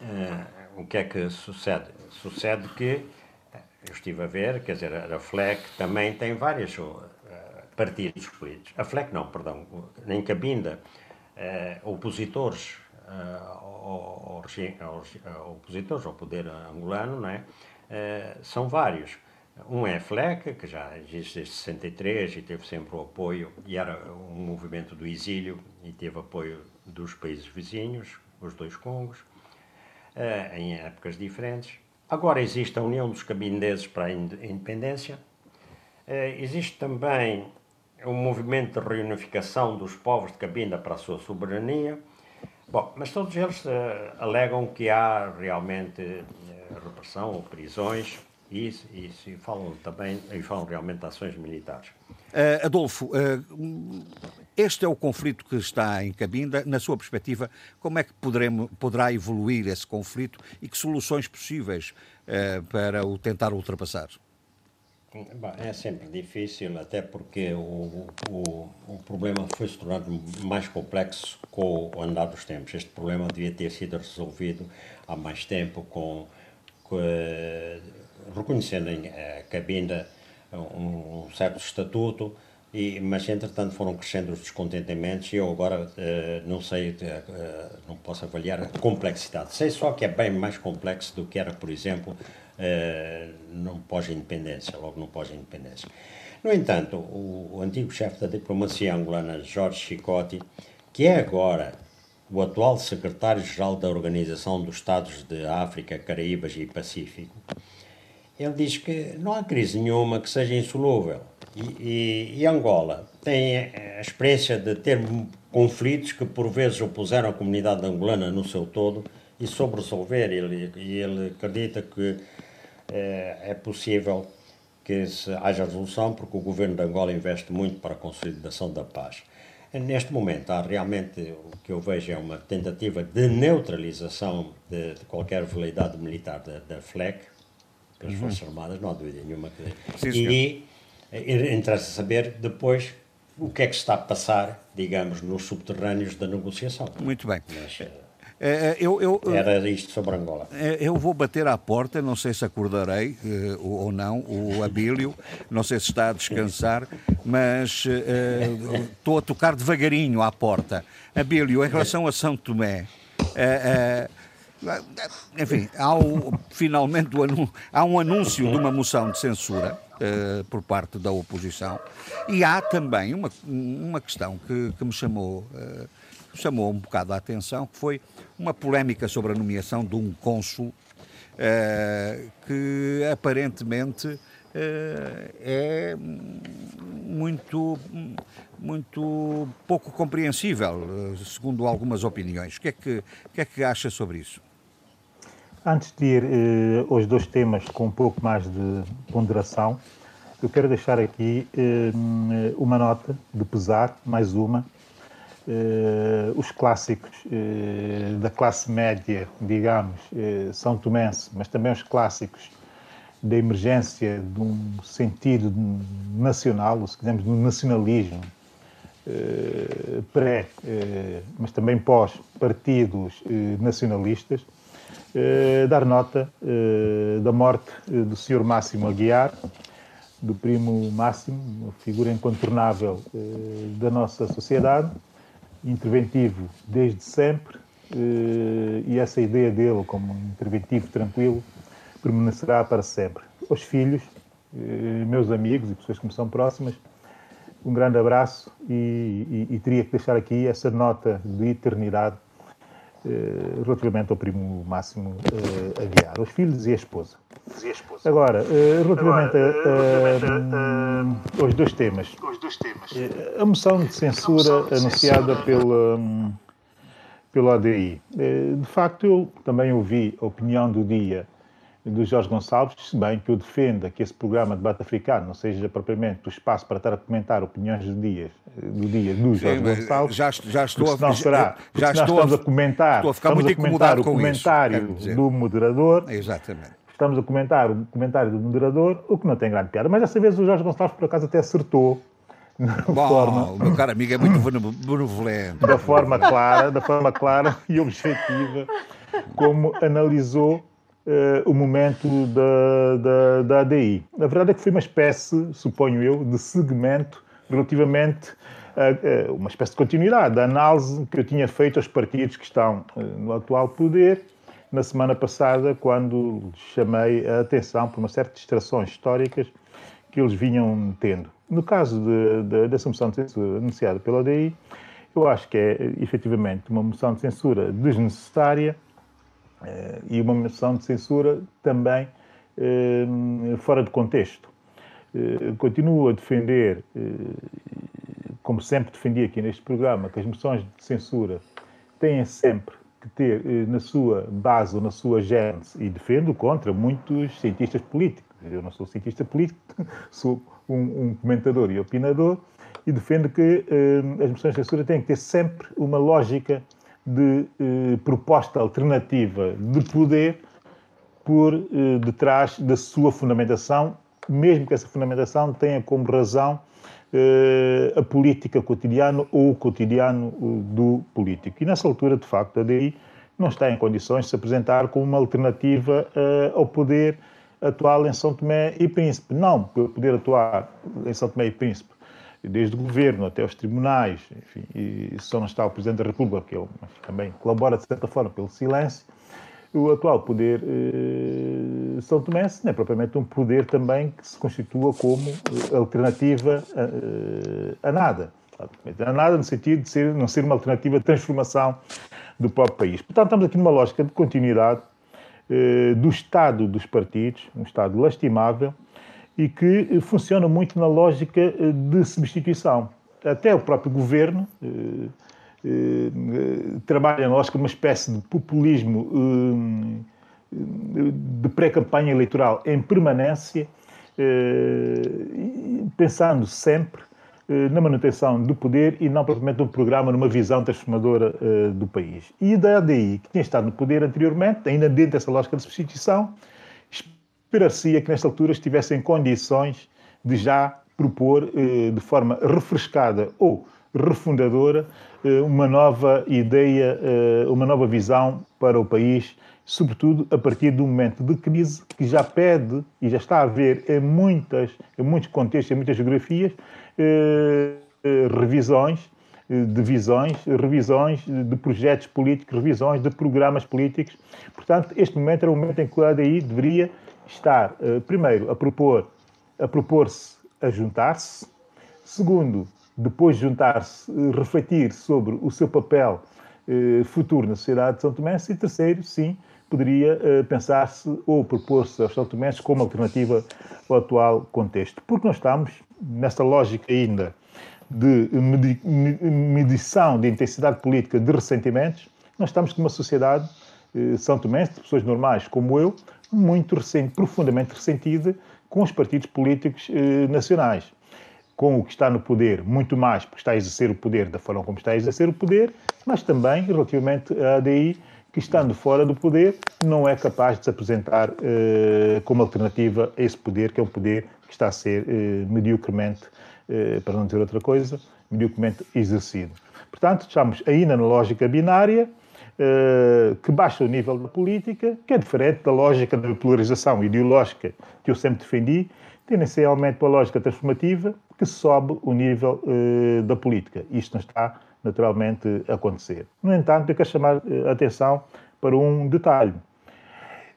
Uh, o que é que sucede? Sucede que, eu estive a ver, quer dizer, a FLEC também tem vários uh, partidos políticos. A FLEC não, perdão, nem Cabinda, uh, opositores, ao, ao, opositores ao poder angolano, não é? são vários. Um é FLEC, que já existe desde 63 e teve sempre o apoio, e era um movimento do exílio, e teve apoio dos países vizinhos, os dois Congos. Eh, em épocas diferentes. Agora existe a União dos Cabindeses para a Independência. Eh, existe também um movimento de reunificação dos povos de Cabinda para a sua soberania. Bom, mas todos eles uh, alegam que há realmente repressão ou prisões e, e, e, falam também e falam realmente de ações militares. Uh, Adolfo, este é o conflito que está em Cabinda. Na sua perspectiva, como é que poderemos, poderá evoluir esse conflito e que soluções possíveis uh, para o tentar ultrapassar? É sempre difícil, até porque o, o, o problema foi se tornando mais complexo com o andar dos tempos. Este problema devia ter sido resolvido há mais tempo, com, com reconhecendo em eh, Cabinda um, um certo estatuto, e, mas entretanto foram crescendo os descontentamentos e eu agora uh, não sei, uh, não posso avaliar a complexidade. Sei só que é bem mais complexo do que era, por exemplo, uh, no pós-independência, logo no pós-independência. No entanto, o, o antigo chefe da diplomacia angolana, Jorge Chicotti, que é agora o atual secretário-geral da Organização dos Estados de África, Caraíbas e Pacífico, ele diz que não há crise nenhuma que seja insolúvel e, e, e, Angola tem a experiência de ter conflitos que por vezes opuseram a comunidade angolana no seu todo e sobre resolver. Ele, ele acredita que é, é possível que haja resolução porque o governo de Angola investe muito para a consolidação da paz. Neste momento, há realmente o que eu vejo é uma tentativa de neutralização de, de qualquer veleidade militar da FLEC, pelas uhum. Forças Armadas, não há dúvida nenhuma. Que... Sim, e, interessa saber depois o que é que está a passar, digamos, nos subterrâneos da negociação. Muito bem. Mas, é, eu, eu, Era isto sobre Angola. Eu vou bater à porta, não sei se acordarei ou não, o Abílio, não sei se está a descansar, mas uh, estou a tocar devagarinho à porta. Abílio, em relação a São Tomé, uh, uh, enfim, há o, finalmente há um anúncio de uma moção de censura uh, por parte da oposição. E há também uma, uma questão que, que me chamou, uh, chamou um bocado a atenção, que foi uma polémica sobre a nomeação de um cônsul uh, que aparentemente é muito, muito pouco compreensível, segundo algumas opiniões. O que é que, que, é que acha sobre isso? Antes de ir eh, aos dois temas com um pouco mais de ponderação, eu quero deixar aqui eh, uma nota de pesar, mais uma. Eh, os clássicos eh, da classe média, digamos, eh, são tomense, mas também os clássicos da emergência de um sentido nacional, ou se quisermos, do nacionalismo eh, pré, mas também pós partidos eh, dar nota da morte do Sr. Máximo Aguiar, do primo Máximo, uma figura incontornável da nossa sociedade, interventivo desde sempre, e essa ideia dele como interventivo tranquilo permanecerá para sempre. Os filhos, meus amigos e pessoas que me são próximas, um grande abraço e, e, e, teria que deixar aqui essa nota de eternidade eh, relativamente ao primo Máximo eh, Aguiar, aos filhos e a esposa. E a esposa. Agora, eh, relativamente, Agora, a, a, aos dois temas. Dois temas. a moção de censura moção de anunciada censura. pela, pela ADI. de facto, eu também ouvi a opinião do dia do Jorge Gonçalves, se bem que eu defenda que esse programa de debate africano não seja propriamente o espaço para estar a comentar opiniões do dia do, dia do Jorge Sim, Gonçalves, já, já estou a, será, já estou estamos a, comentar, estou a ficar muito a comentar o comentário isso, do moderador. Exatamente. Estamos a comentar o comentário do moderador, o que não tem grande piada. Mas dessa vez o Jorge Gonçalves, por acaso, até acertou Bom, forma, o meu caro amigo é muito benevolente. Da forma clara, da forma clara e objetiva, como analisou o momento da, da, da ADI. Na verdade é que foi uma espécie, suponho eu, de segmento relativamente a, a uma espécie de continuidade da análise que eu tinha feito aos partidos que estão uh, no atual poder na semana passada, quando chamei a atenção por uma série de distrações históricas que eles vinham tendo. No caso de, de, dessa moção de censura anunciada pela ADI, eu acho que é efetivamente uma moção de censura desnecessária, eh, e uma moção de censura também eh, fora de contexto. Eh, continuo a defender, como sempre defendi aqui neste programa, que as moções de censura têm sempre que ter na sua base ou na sua gênese, e defendo contra muitos cientistas políticos. Eu não sou cientista político, sou um, um comentador e opinador, e defendo que as moções de censura têm que ter sempre uma lógica de eh, proposta alternativa de poder por eh, detrás da sua fundamentação, mesmo que essa fundamentação tenha como razão eh, a política cotidiana ou o cotidiano eh, do político. E nessa altura, de facto, a DI não está em condições de se apresentar como uma alternativa eh, ao poder atual em São Tomé e Príncipe. Não poder atuar em São Tomé e Príncipe, desde o governo até os tribunais, enfim, e só não está o Presidente da República, que ele também colabora de certa forma pelo silêncio, o atual poder eh, São Tomense não é propriamente um poder também que se constitua como eh, alternativa a, eh, a, nada. A nada no sentido de ser, não ser uma alternativa de transformação do próprio país. Portanto, estamos aqui numa lógica de continuidade eh, do Estado dos partidos, um Estado lastimável, e que funciona muito na lógica eh, de substituição. Até o próprio governo eh, eh, trabalha na lógica de uma espécie de populismo de pré-campanha eleitoral em permanência, pensando sempre na manutenção do poder e não propriamente um programa numa visão transformadora do país. E da ADI, que tinha estado no poder anteriormente, ainda dentro dessa lógica de substituição, esperar-se-ia que nesta altura estivesse em condições de já propor eh, de forma refrescada ou refundadora eh, uma nova ideia, eh, uma nova visão para o país, sobretudo a partir de um momento de crise que já pede e já está a haver em, muitas, em muitos contextos, em muitas geografias, revisões de visões, revisões de projetos políticos, revisões de programas políticos. Portanto, este momento era o momento em que a ADI deveria estar, uh, primeiro, a propor a propor-se a juntar-se, segundo, depois de juntar-se, uh, refletir sobre o seu papel uh, futuro na sociedade de São Tomé, e terceiro, sim, poderia pensar-se ou propor-se aos São Tomé como alternativa ao atual contexto. Porque nós estamos nesta lógica ainda de medição de intensidade política de ressentimentos, nós estamos com uma sociedade São Tomé, de pessoas normais como eu, muito recente, profundamente ressentida com os partidos políticos eh, nacionais. Com o que está no poder, muito mais porque está a exercer o poder da forma como está a exercer o poder, mas também relativamente à ADI, que estando fora do poder, não é capaz de se apresentar eh, como alternativa a esse poder, que é um poder que está a ser eh, mediocremente para não dizer outra coisa, medíocremente exercido. Portanto, estamos ainda na lógica binária, que baixa o nível da política, que é diferente da lógica da polarização ideológica que eu sempre defendi, tendencialmente a lógica transformativa, que sobe o nível da política. Isto não está naturalmente acontecer. No entanto, eu quero chamar a atenção para um detalhe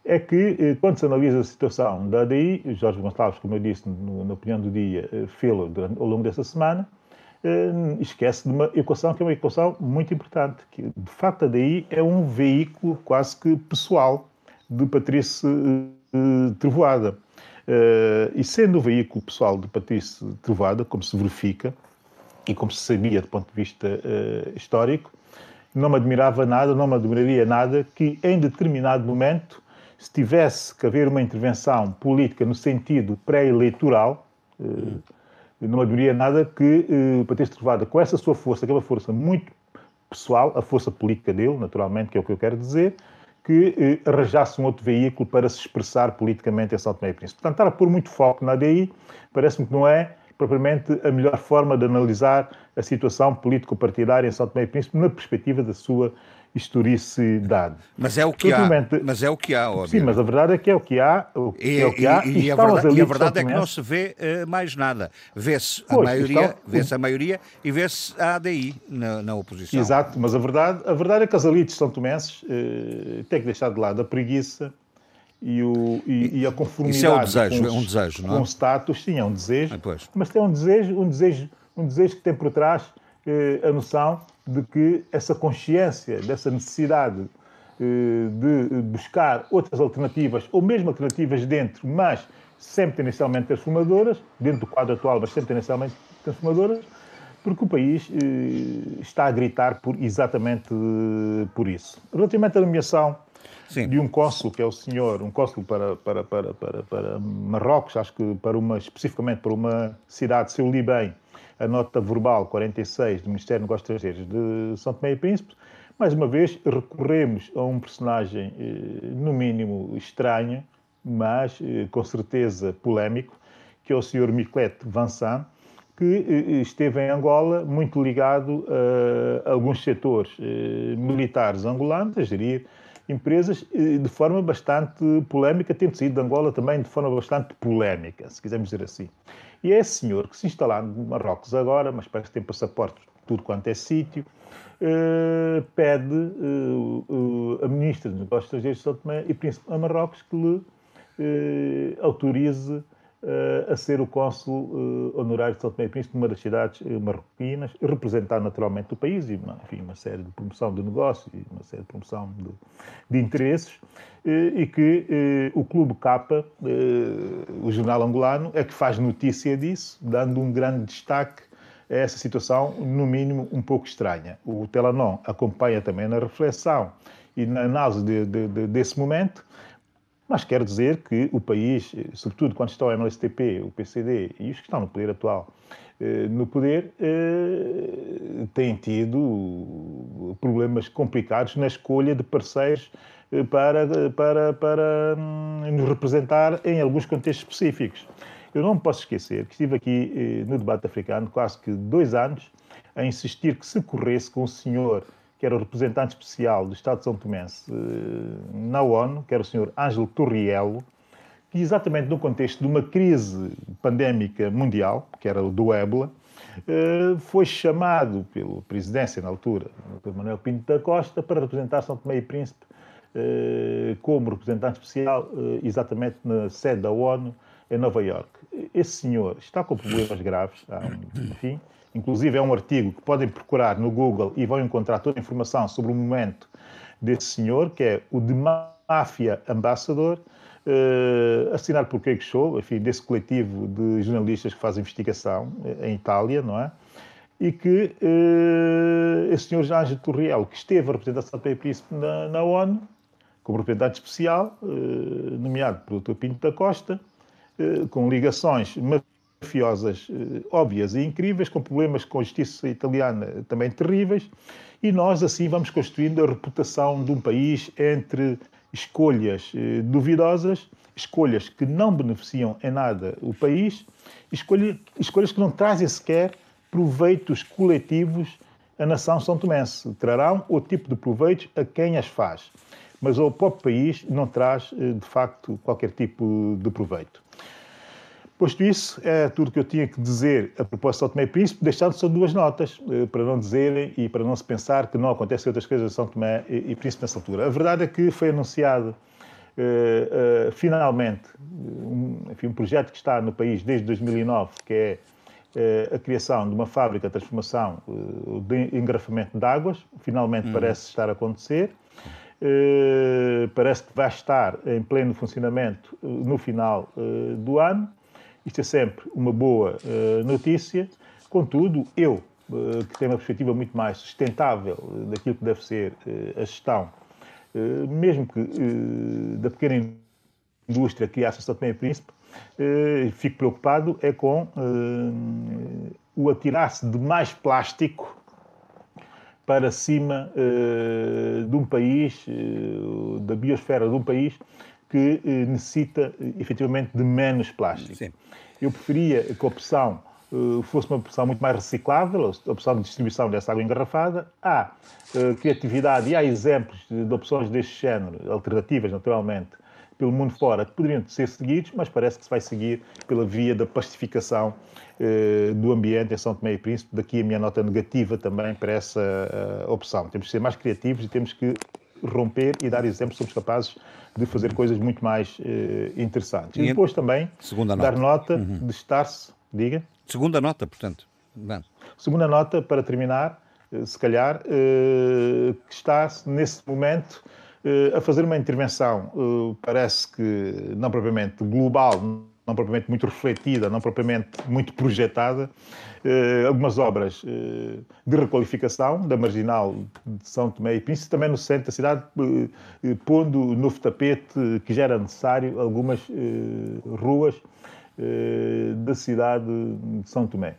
é que, eh, quando se analisa a situação da ADI, Jorge Gonçalves, como eu disse na opinião do dia, eh, fê-lo ao longo dessa semana, eh, esquece de uma equação que é uma equação muito importante, que de facto a ADI é um veículo quase que pessoal de Patrícia Trevoada. E sendo o veículo pessoal de Patrícia Trevoada, como se verifica, e como se sabia do ponto de vista histórico, não me admirava nada, não me admiraria nada que em determinado momento se tivesse que haver uma intervenção política no sentido pré-eleitoral, eh, não haveria nada que eh, Patrício Trovada, com essa sua força, aquela força muito pessoal, a força política dele, naturalmente, que é o que eu quero dizer, que eh, arranjasse um outro veículo para se expressar politicamente em São Tomé e Príncipe. Portanto, estar a pôr muito foco na ADI parece-me que não é propriamente a melhor forma de analisar a situação político-partidária em São Tomé e Príncipe na perspectiva da sua historicidade. Mas é o que há. Mas é o que há. Sim, mas a verdade é que é o que há. O e, é o que há, e, e, e a verdade, e a verdade é que não se vê uh, mais nada. Vê-se a, maioria, vê a maioria e vê-se a ADI na, na, oposição. Exato, mas a verdade, a verdade é que as elites são tomenses uh, têm que deixar de lado a preguiça e, o, e, e a conformidade Isso é um desejo, os, é um desejo, não é? Com status, sim, é um desejo, ah, mas tem um desejo, um desejo, um desejo que tem por trás eh, a noção de que essa consciência dessa necessidade eh, de buscar outras alternativas, ou mesmo alternativas dentro, mas sempre tendencialmente transformadoras, dentro do quadro atual, mas sempre tendencialmente transformadoras, porque o país eh, está a gritar por, exatamente por isso. Relativamente à nomeação Sim. de um cônsul, que é o senhor, um cônsul para, para, para, para, para Marrocos, acho que para uma, especificamente para uma cidade, se eu li bem, a nota verbal 46 do Ministério dos Negócios Estrangeiros de São Tomé e Príncipe, mais uma vez recorremos a um personagem, eh, no mínimo, estranho, mas eh, com certeza polémico, que é o Sr. Miquelete Vincent, que eh, esteve em Angola muito ligado a alguns setores militares angolanos, a gerir empresas de forma bastante polémica, tendo saído de Angola também de forma bastante polémica, se quisermos dizer assim. E é esse senhor que se instalar no Marrocos agora, mas parece que tem passaporte tudo quanto é sítio, uh, pede uh, uh, a ministra dos Negócios Estrangeiros de São Tomé e Príncipe a Marrocos que lhe autorize uh, a ser o cônsul uh, honorário de São Tomé e Príncipe numa das cidades uh, marroquinas, representar naturalmente o país e enfim, uma série de promoção de negócios e uma série de promoção de, de interesses, e que o Clube Capa, o jornal angolano, é que faz notícia disso, dando um grande destaque a essa situação, no mínimo, um pouco estranha. O Telanon acompanha também na reflexão e na análise de, de, desse momento, mas quer dizer que o país, sobretudo quando está o MLSTP, o PCD e os que estão no poder atual, eh, no poder, eh, têm tido problemas complicados na escolha de parceiros eh, para, para, para hum, nos representar em alguns contextos específicos. Eu não posso esquecer que estive aqui no debate africano quase que dois anos a insistir que se corresse com o senhor que era o representante especial do Estado de São Tomé eh, na ONU, que era o Sr. Ângelo Torriello, que exatamente no contexto de uma crise pandémica mundial, que era o do ébola, eh, foi chamado pela presidência na altura, Dr. Manuel Pinto da Costa, para representar São Tomé e Príncipe eh, como representante especial exatamente na sede da ONU em Nova Iorque. Esse senhor está com problemas graves, enfim, Inclusive, é um artigo que podem procurar no Google e vão encontrar toda a informação sobre o momento desse senhor, que é o de Máfia Ambassador, uh, assinado por Craig Show, enfim, desse coletivo de jornalistas que fazem investigação eh, em Itália, não é? E que uh, esse senhor Jorge Torriel, que esteve a representar São Pedro Príncipe na, na ONU, como representante especial, uh, nomeado pelo Dr. Pinto da Costa, com ligações mafiosas eh, óbvias e incríveis, com problemas com a justiça italiana também terríveis, e nós assim vamos construindo a reputação de um país entre escolhas eh, duvidosas, escolhas que não beneficiam em nada o país, escolha, escolhas que não trazem sequer proveitos coletivos à nação são tomense. Trarão o tipo de proveitos a quem as faz, mas ao próprio país não traz, eh, de facto, qualquer tipo de proveito. Posto isso, é tudo que eu tinha que dizer a propósito de São Tomé e Príncipe, deixando só duas notas, eh, para não dizerem e para não se pensar que não acontecem outras coisas em São Tomé e Príncipe nessa altura. A verdade é que foi anunciado Uh, uh, finalmente, um, enfim, um projeto que está no país desde 2009, que é uh, a criação de uma fábrica de transformação de engarrafamento de águas, finalmente uhum. parece estar a acontecer. parece que vai estar em pleno funcionamento no final do ano. Isto é sempre uma boa notícia. Contudo, eu, que tenho uma perspectiva muito mais sustentável daquilo que deve ser a gestão mesmo que da pequena indústria que acha São Tomé e Príncipe, fico preocupado é com o atirar-se de mais plástico para cima de um país, da biosfera de um país que necessita efetivamente de menos plástico. Sim. Eu preferia que a opção eh, fosse uma opção muito mais reciclável, a opção de distribuição dessa água engarrafada. Há criatividade e há exemplos de, opções deste género, alternativas, naturalmente, pelo mundo fora, que poderiam ser seguidos, mas parece que se vai seguir pela via da pacificação uh, do ambiente em São Tomé e Príncipe. Daqui a minha nota negativa também para essa opção. Temos que ser mais criativos e temos que romper e dar exemplos, somos capazes de fazer coisas muito mais interessantes. E, depois também dar nota uhum. de estar-se, diga. Segunda nota, portanto. Segunda nota, para terminar, eh, se calhar, eh, que está nesse momento eh, a fazer uma intervenção, parece que não propriamente global, não propriamente muito refletida, não propriamente muito projetada, algumas obras de requalificação da marginal de São Tomé e Príncipe, também no centro da cidade, pondo novo tapete que já era necessário, algumas ruas eh, da cidade de São Tomé.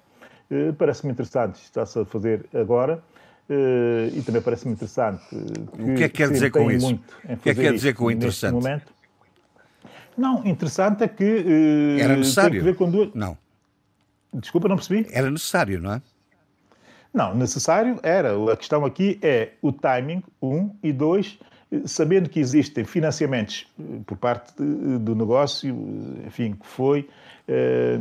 Eh, parece-me interessante, está-se a fazer agora. Eh, e também parece-me interessante. Que o que é que quer dizer com isso? O que é que quer dizer com interessante? Não, interessante é que. Era necessário? Tem que ver com duas... Não. Desculpa, não percebi. Era necessário, não é? Não, necessário era. A questão aqui é o timing, um, e dois, sabendo que existem financiamentos por parte do negócio, enfim, que foi eh,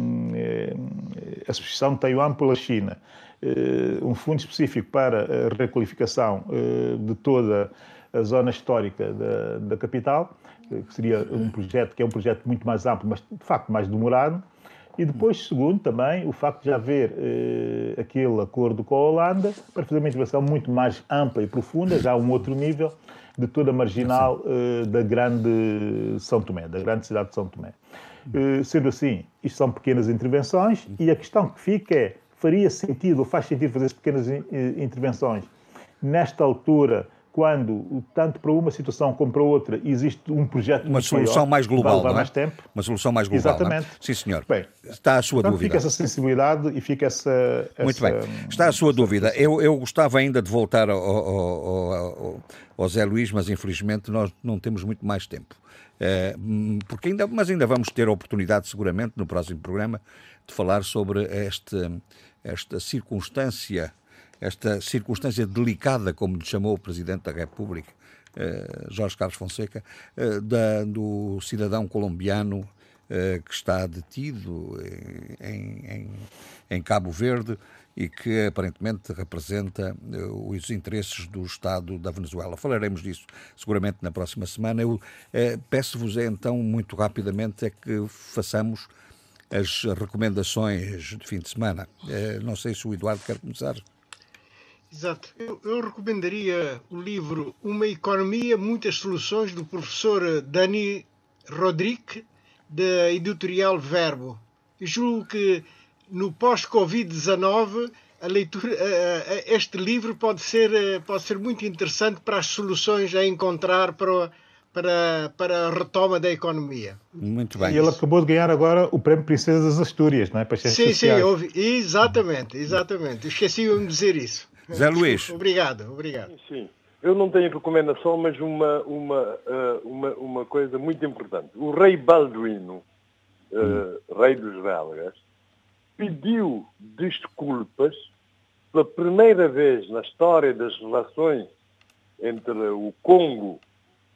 a Associação de Taiwan pela China, eh, um fundo específico para a requalificação eh, de toda a zona histórica da, da capital, que seria um projeto que é um projeto muito mais amplo, mas de facto mais demorado. E depois, segundo, também o facto de já haver eh, aquele acordo com a Holanda para fazer uma intervenção muito mais ampla e profunda, já a um outro nível, de toda a marginal eh, da grande São Tomé, da grande cidade de São Tomé. Eh, sendo assim, isto são pequenas intervenções e a questão que fica é: faria sentido ou faz sentido fazer pequenas eh, intervenções nesta altura, quando, tanto para uma situação como para outra, existe um projeto Uma solução maior, mais global, vai é? mais tempo. Uma solução mais global, é? Exatamente. É? Sim, senhor. Bem, Está a sua então dúvida. fica essa sensibilidade e fica essa... Muito bem. Está a sua dúvida. Eu, eu gostava ainda de voltar ao, ao, ao, ao Zé Luís, mas infelizmente nós não temos muito mais tempo. Eh, porque ainda, mas ainda vamos ter a oportunidade, seguramente, no próximo programa, de falar sobre este, esta circunstância, esta circunstância delicada, como lhe chamou o Presidente da República, eh, Jorge Carlos Fonseca, eh, da, do cidadão colombiano que está detido em, em, em Cabo Verde e que aparentemente representa os interesses do Estado da Venezuela. Falaremos disso seguramente na próxima semana. Eu uh, peço-vos então muito rapidamente é que façamos as recomendações de fim de semana. Não sei se o Eduardo quer começar. Exato. Eu, eu, recomendaria o livro Uma Economia, Muitas Soluções, do professor Dani Rodrigue, da editorial Verbo. Eu julgo que no pós-Covid-19, a leitura, este livro pode ser, eh, pode ser muito interessante para as soluções a encontrar para, para, para a retoma da economia. Muito bem. E ele acabou de ganhar agora o Prémio Princesa das Astúrias, não é? Para sim, sociais. sim, ouvi. exatamente, exatamente. Esqueci-me de dizer isso. Zé Luís. Obrigado, obrigado. Sim, eu não tenho recomendação, mas uma, uma, uh, uma, uma coisa muito importante. O rei Balduino, uh, rei dos belgas, pediu desculpas pela primeira vez na história das relações entre o Congo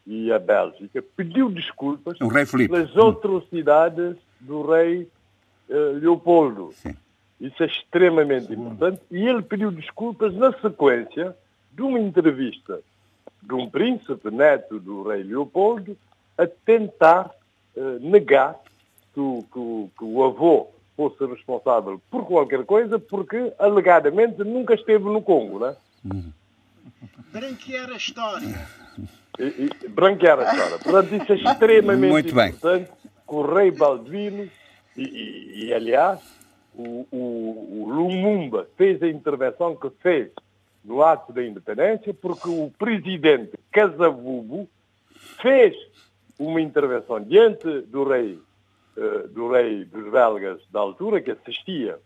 e a Bélgica, pediu desculpas o rei Felipe. pelas atrocidades do rei uh, Leopoldo. Sim. Isso é extremamente importante. E ele pediu desculpas na sequência de uma entrevista de um príncipe neto do rei Leopoldo a tentar uh, negar que o, que, o, que o avô fosse responsável por qualquer coisa, porque alegadamente nunca esteve no Congo, né? Branquear a história. E, e, branquear a história. Portanto, isso é extremamente Muito bem. importante que o rei Balduino, e, e, e, aliás, o, o, o Lumumba fez a intervenção que fez no ato da independência, porque o presidente Casavubo fez uma intervenção diante do rei, uh, do rei dos belgas da altura, que assistia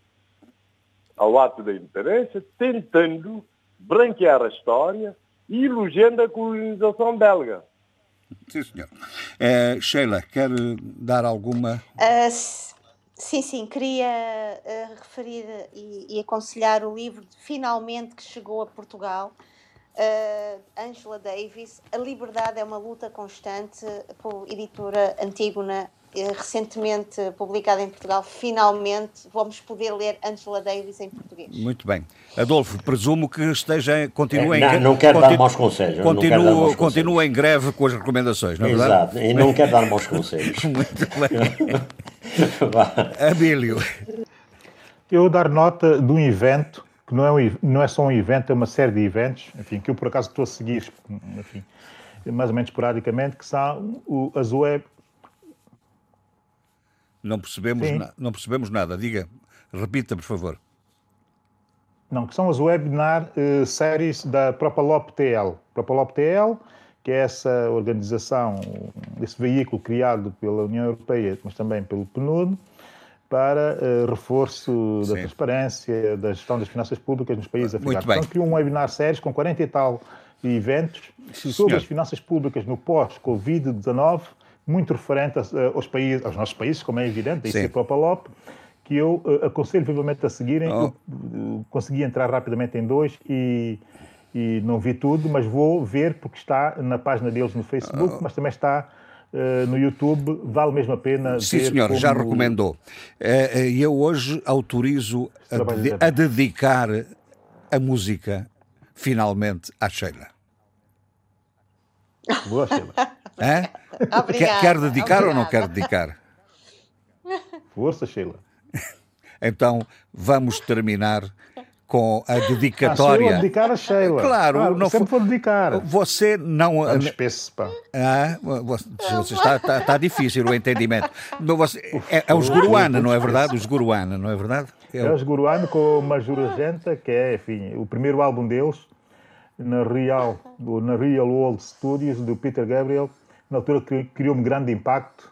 ao ato da independência, tentando branquear a história e elogiando a colonização belga. Sim, senhor. Uh, Sheila, quer dar alguma... Uh, Sim, sim, queria uh, referir e, e, aconselhar o livro finalmente que chegou a Portugal, uh, Angela Davis, A Liberdade é uma luta constante, por editora Antígona, uh, recentemente publicada em Portugal. Finalmente vamos poder ler Angela Davis em português. Muito bem. Adolfo, presumo que esteja, continua É, em não, greve. não quero dar maus conselhos, não Continua, em greve com as recomendações, não é verdade? Exato, e não quero dar maus conselhos. Muito bem. Abílio. Eu dar nota de um evento, que não é, um, não é só um evento, é uma série de eventos, enfim, que eu por acaso estou a seguir, enfim, mais ou menos esporadicamente, que são o, as web. Não percebemos, na- não percebemos nada. Diga, repita, por favor. Não, que são as webinar eh, séries da Propalop TL. Propalop TL, que é essa organização, esse veículo criado pela União Europeia, mas também pelo PNUD, para eh, reforço da Sim. transparência, da gestão das finanças públicas nos países africanos. Então, criou um webinar séries com 40 e tal eventos Sim, sobre senhor. as finanças públicas no pós-Covid-19, muito referente a- aos, países, aos nossos países, como é evidente, daí Sim. ser Propalop, que eu eh, aconselho vivamente a seguirem. Oh. Eu, eh, consegui entrar rapidamente em dois e, e não vi tudo, mas vou ver porque está na página deles no Facebook, mas também está eh, no YouTube. Vale mesmo a pena Sim, ver. senhor, já recomendou. Eh, eh, Eu hoje autorizo a, de- a dedicar a música, finalmente, à Sheila. Boa, Sheila. Hã? Obrigada, Quer, quer dedicar ou não quer obrigada. dedicar? Força, Sheila. Então vamos terminar com a Ah, sou eu a dedicatória. dedicar a Sheila. Claro, Ah, não sempre foi- vou dedicar. Você não. Não despeço, pá. Ah, você, você está, está, está difícil o entendimento. Você- é, é os Guruana, não é verdade? Os Guruana, não é verdade? É É os Guruano com o Major Argenta, que é, enfim, o primeiro álbum deles, na Real, na Real World Studios, do Peter Gabriel. Na altura cri- criou um grande impacto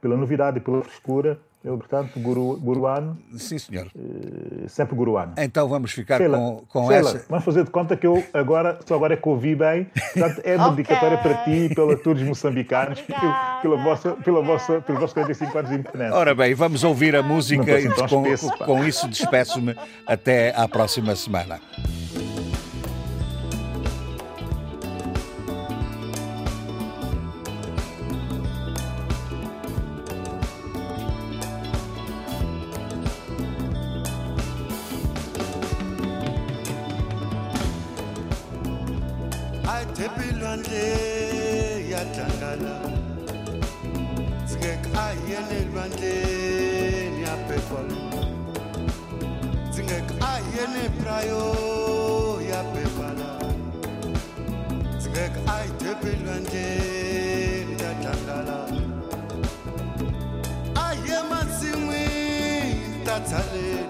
pela novidade e pela frescura. Ele, portanto, guru, Guruano, Sim, senhor. eh, sempre Guruano. Então vamos ficar Sheila, com, com Sheila, essa. vamos fazer de conta que eu agora, só agora é que ouvi bem, portanto é uma Ok. dedicatória para ti e pela todos os moçambicanos, Obrigada, pela vossa, pela vossa, pelos vossos 45 anos de independência. Ora bem, vamos ouvir a música e estou assim tão com, com isso despeço-me até à próxima semana. Italy.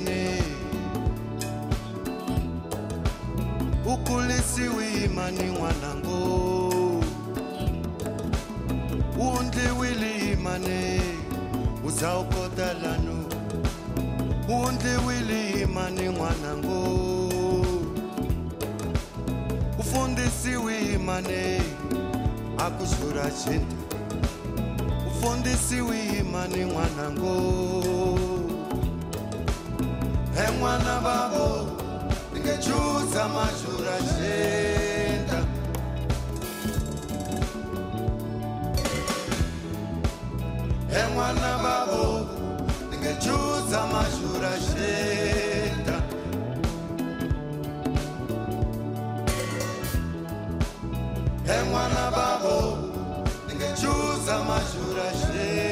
imani ukulisiwi imani n'wanango u wili imani. U za u kota lanu imani n'wanango u fundisiwi imani. A ku xurha imani n'wanango emwana babo ndikechuza mashura shenda emwana babo ndikechuza mashura shenda emwana babo ndikechuza mashura shenda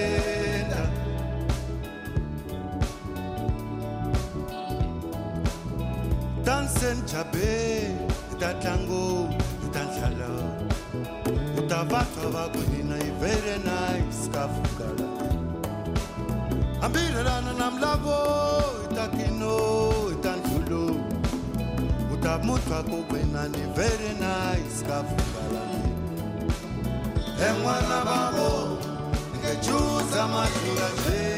uze nijabe itatango itanhlala utavatwa vako hina very nice kafungala hambirelana namlavo itakino itandlulo. Utamutwa kokwena ni very nice kafungala en'wana vavo ngejuza madlula jee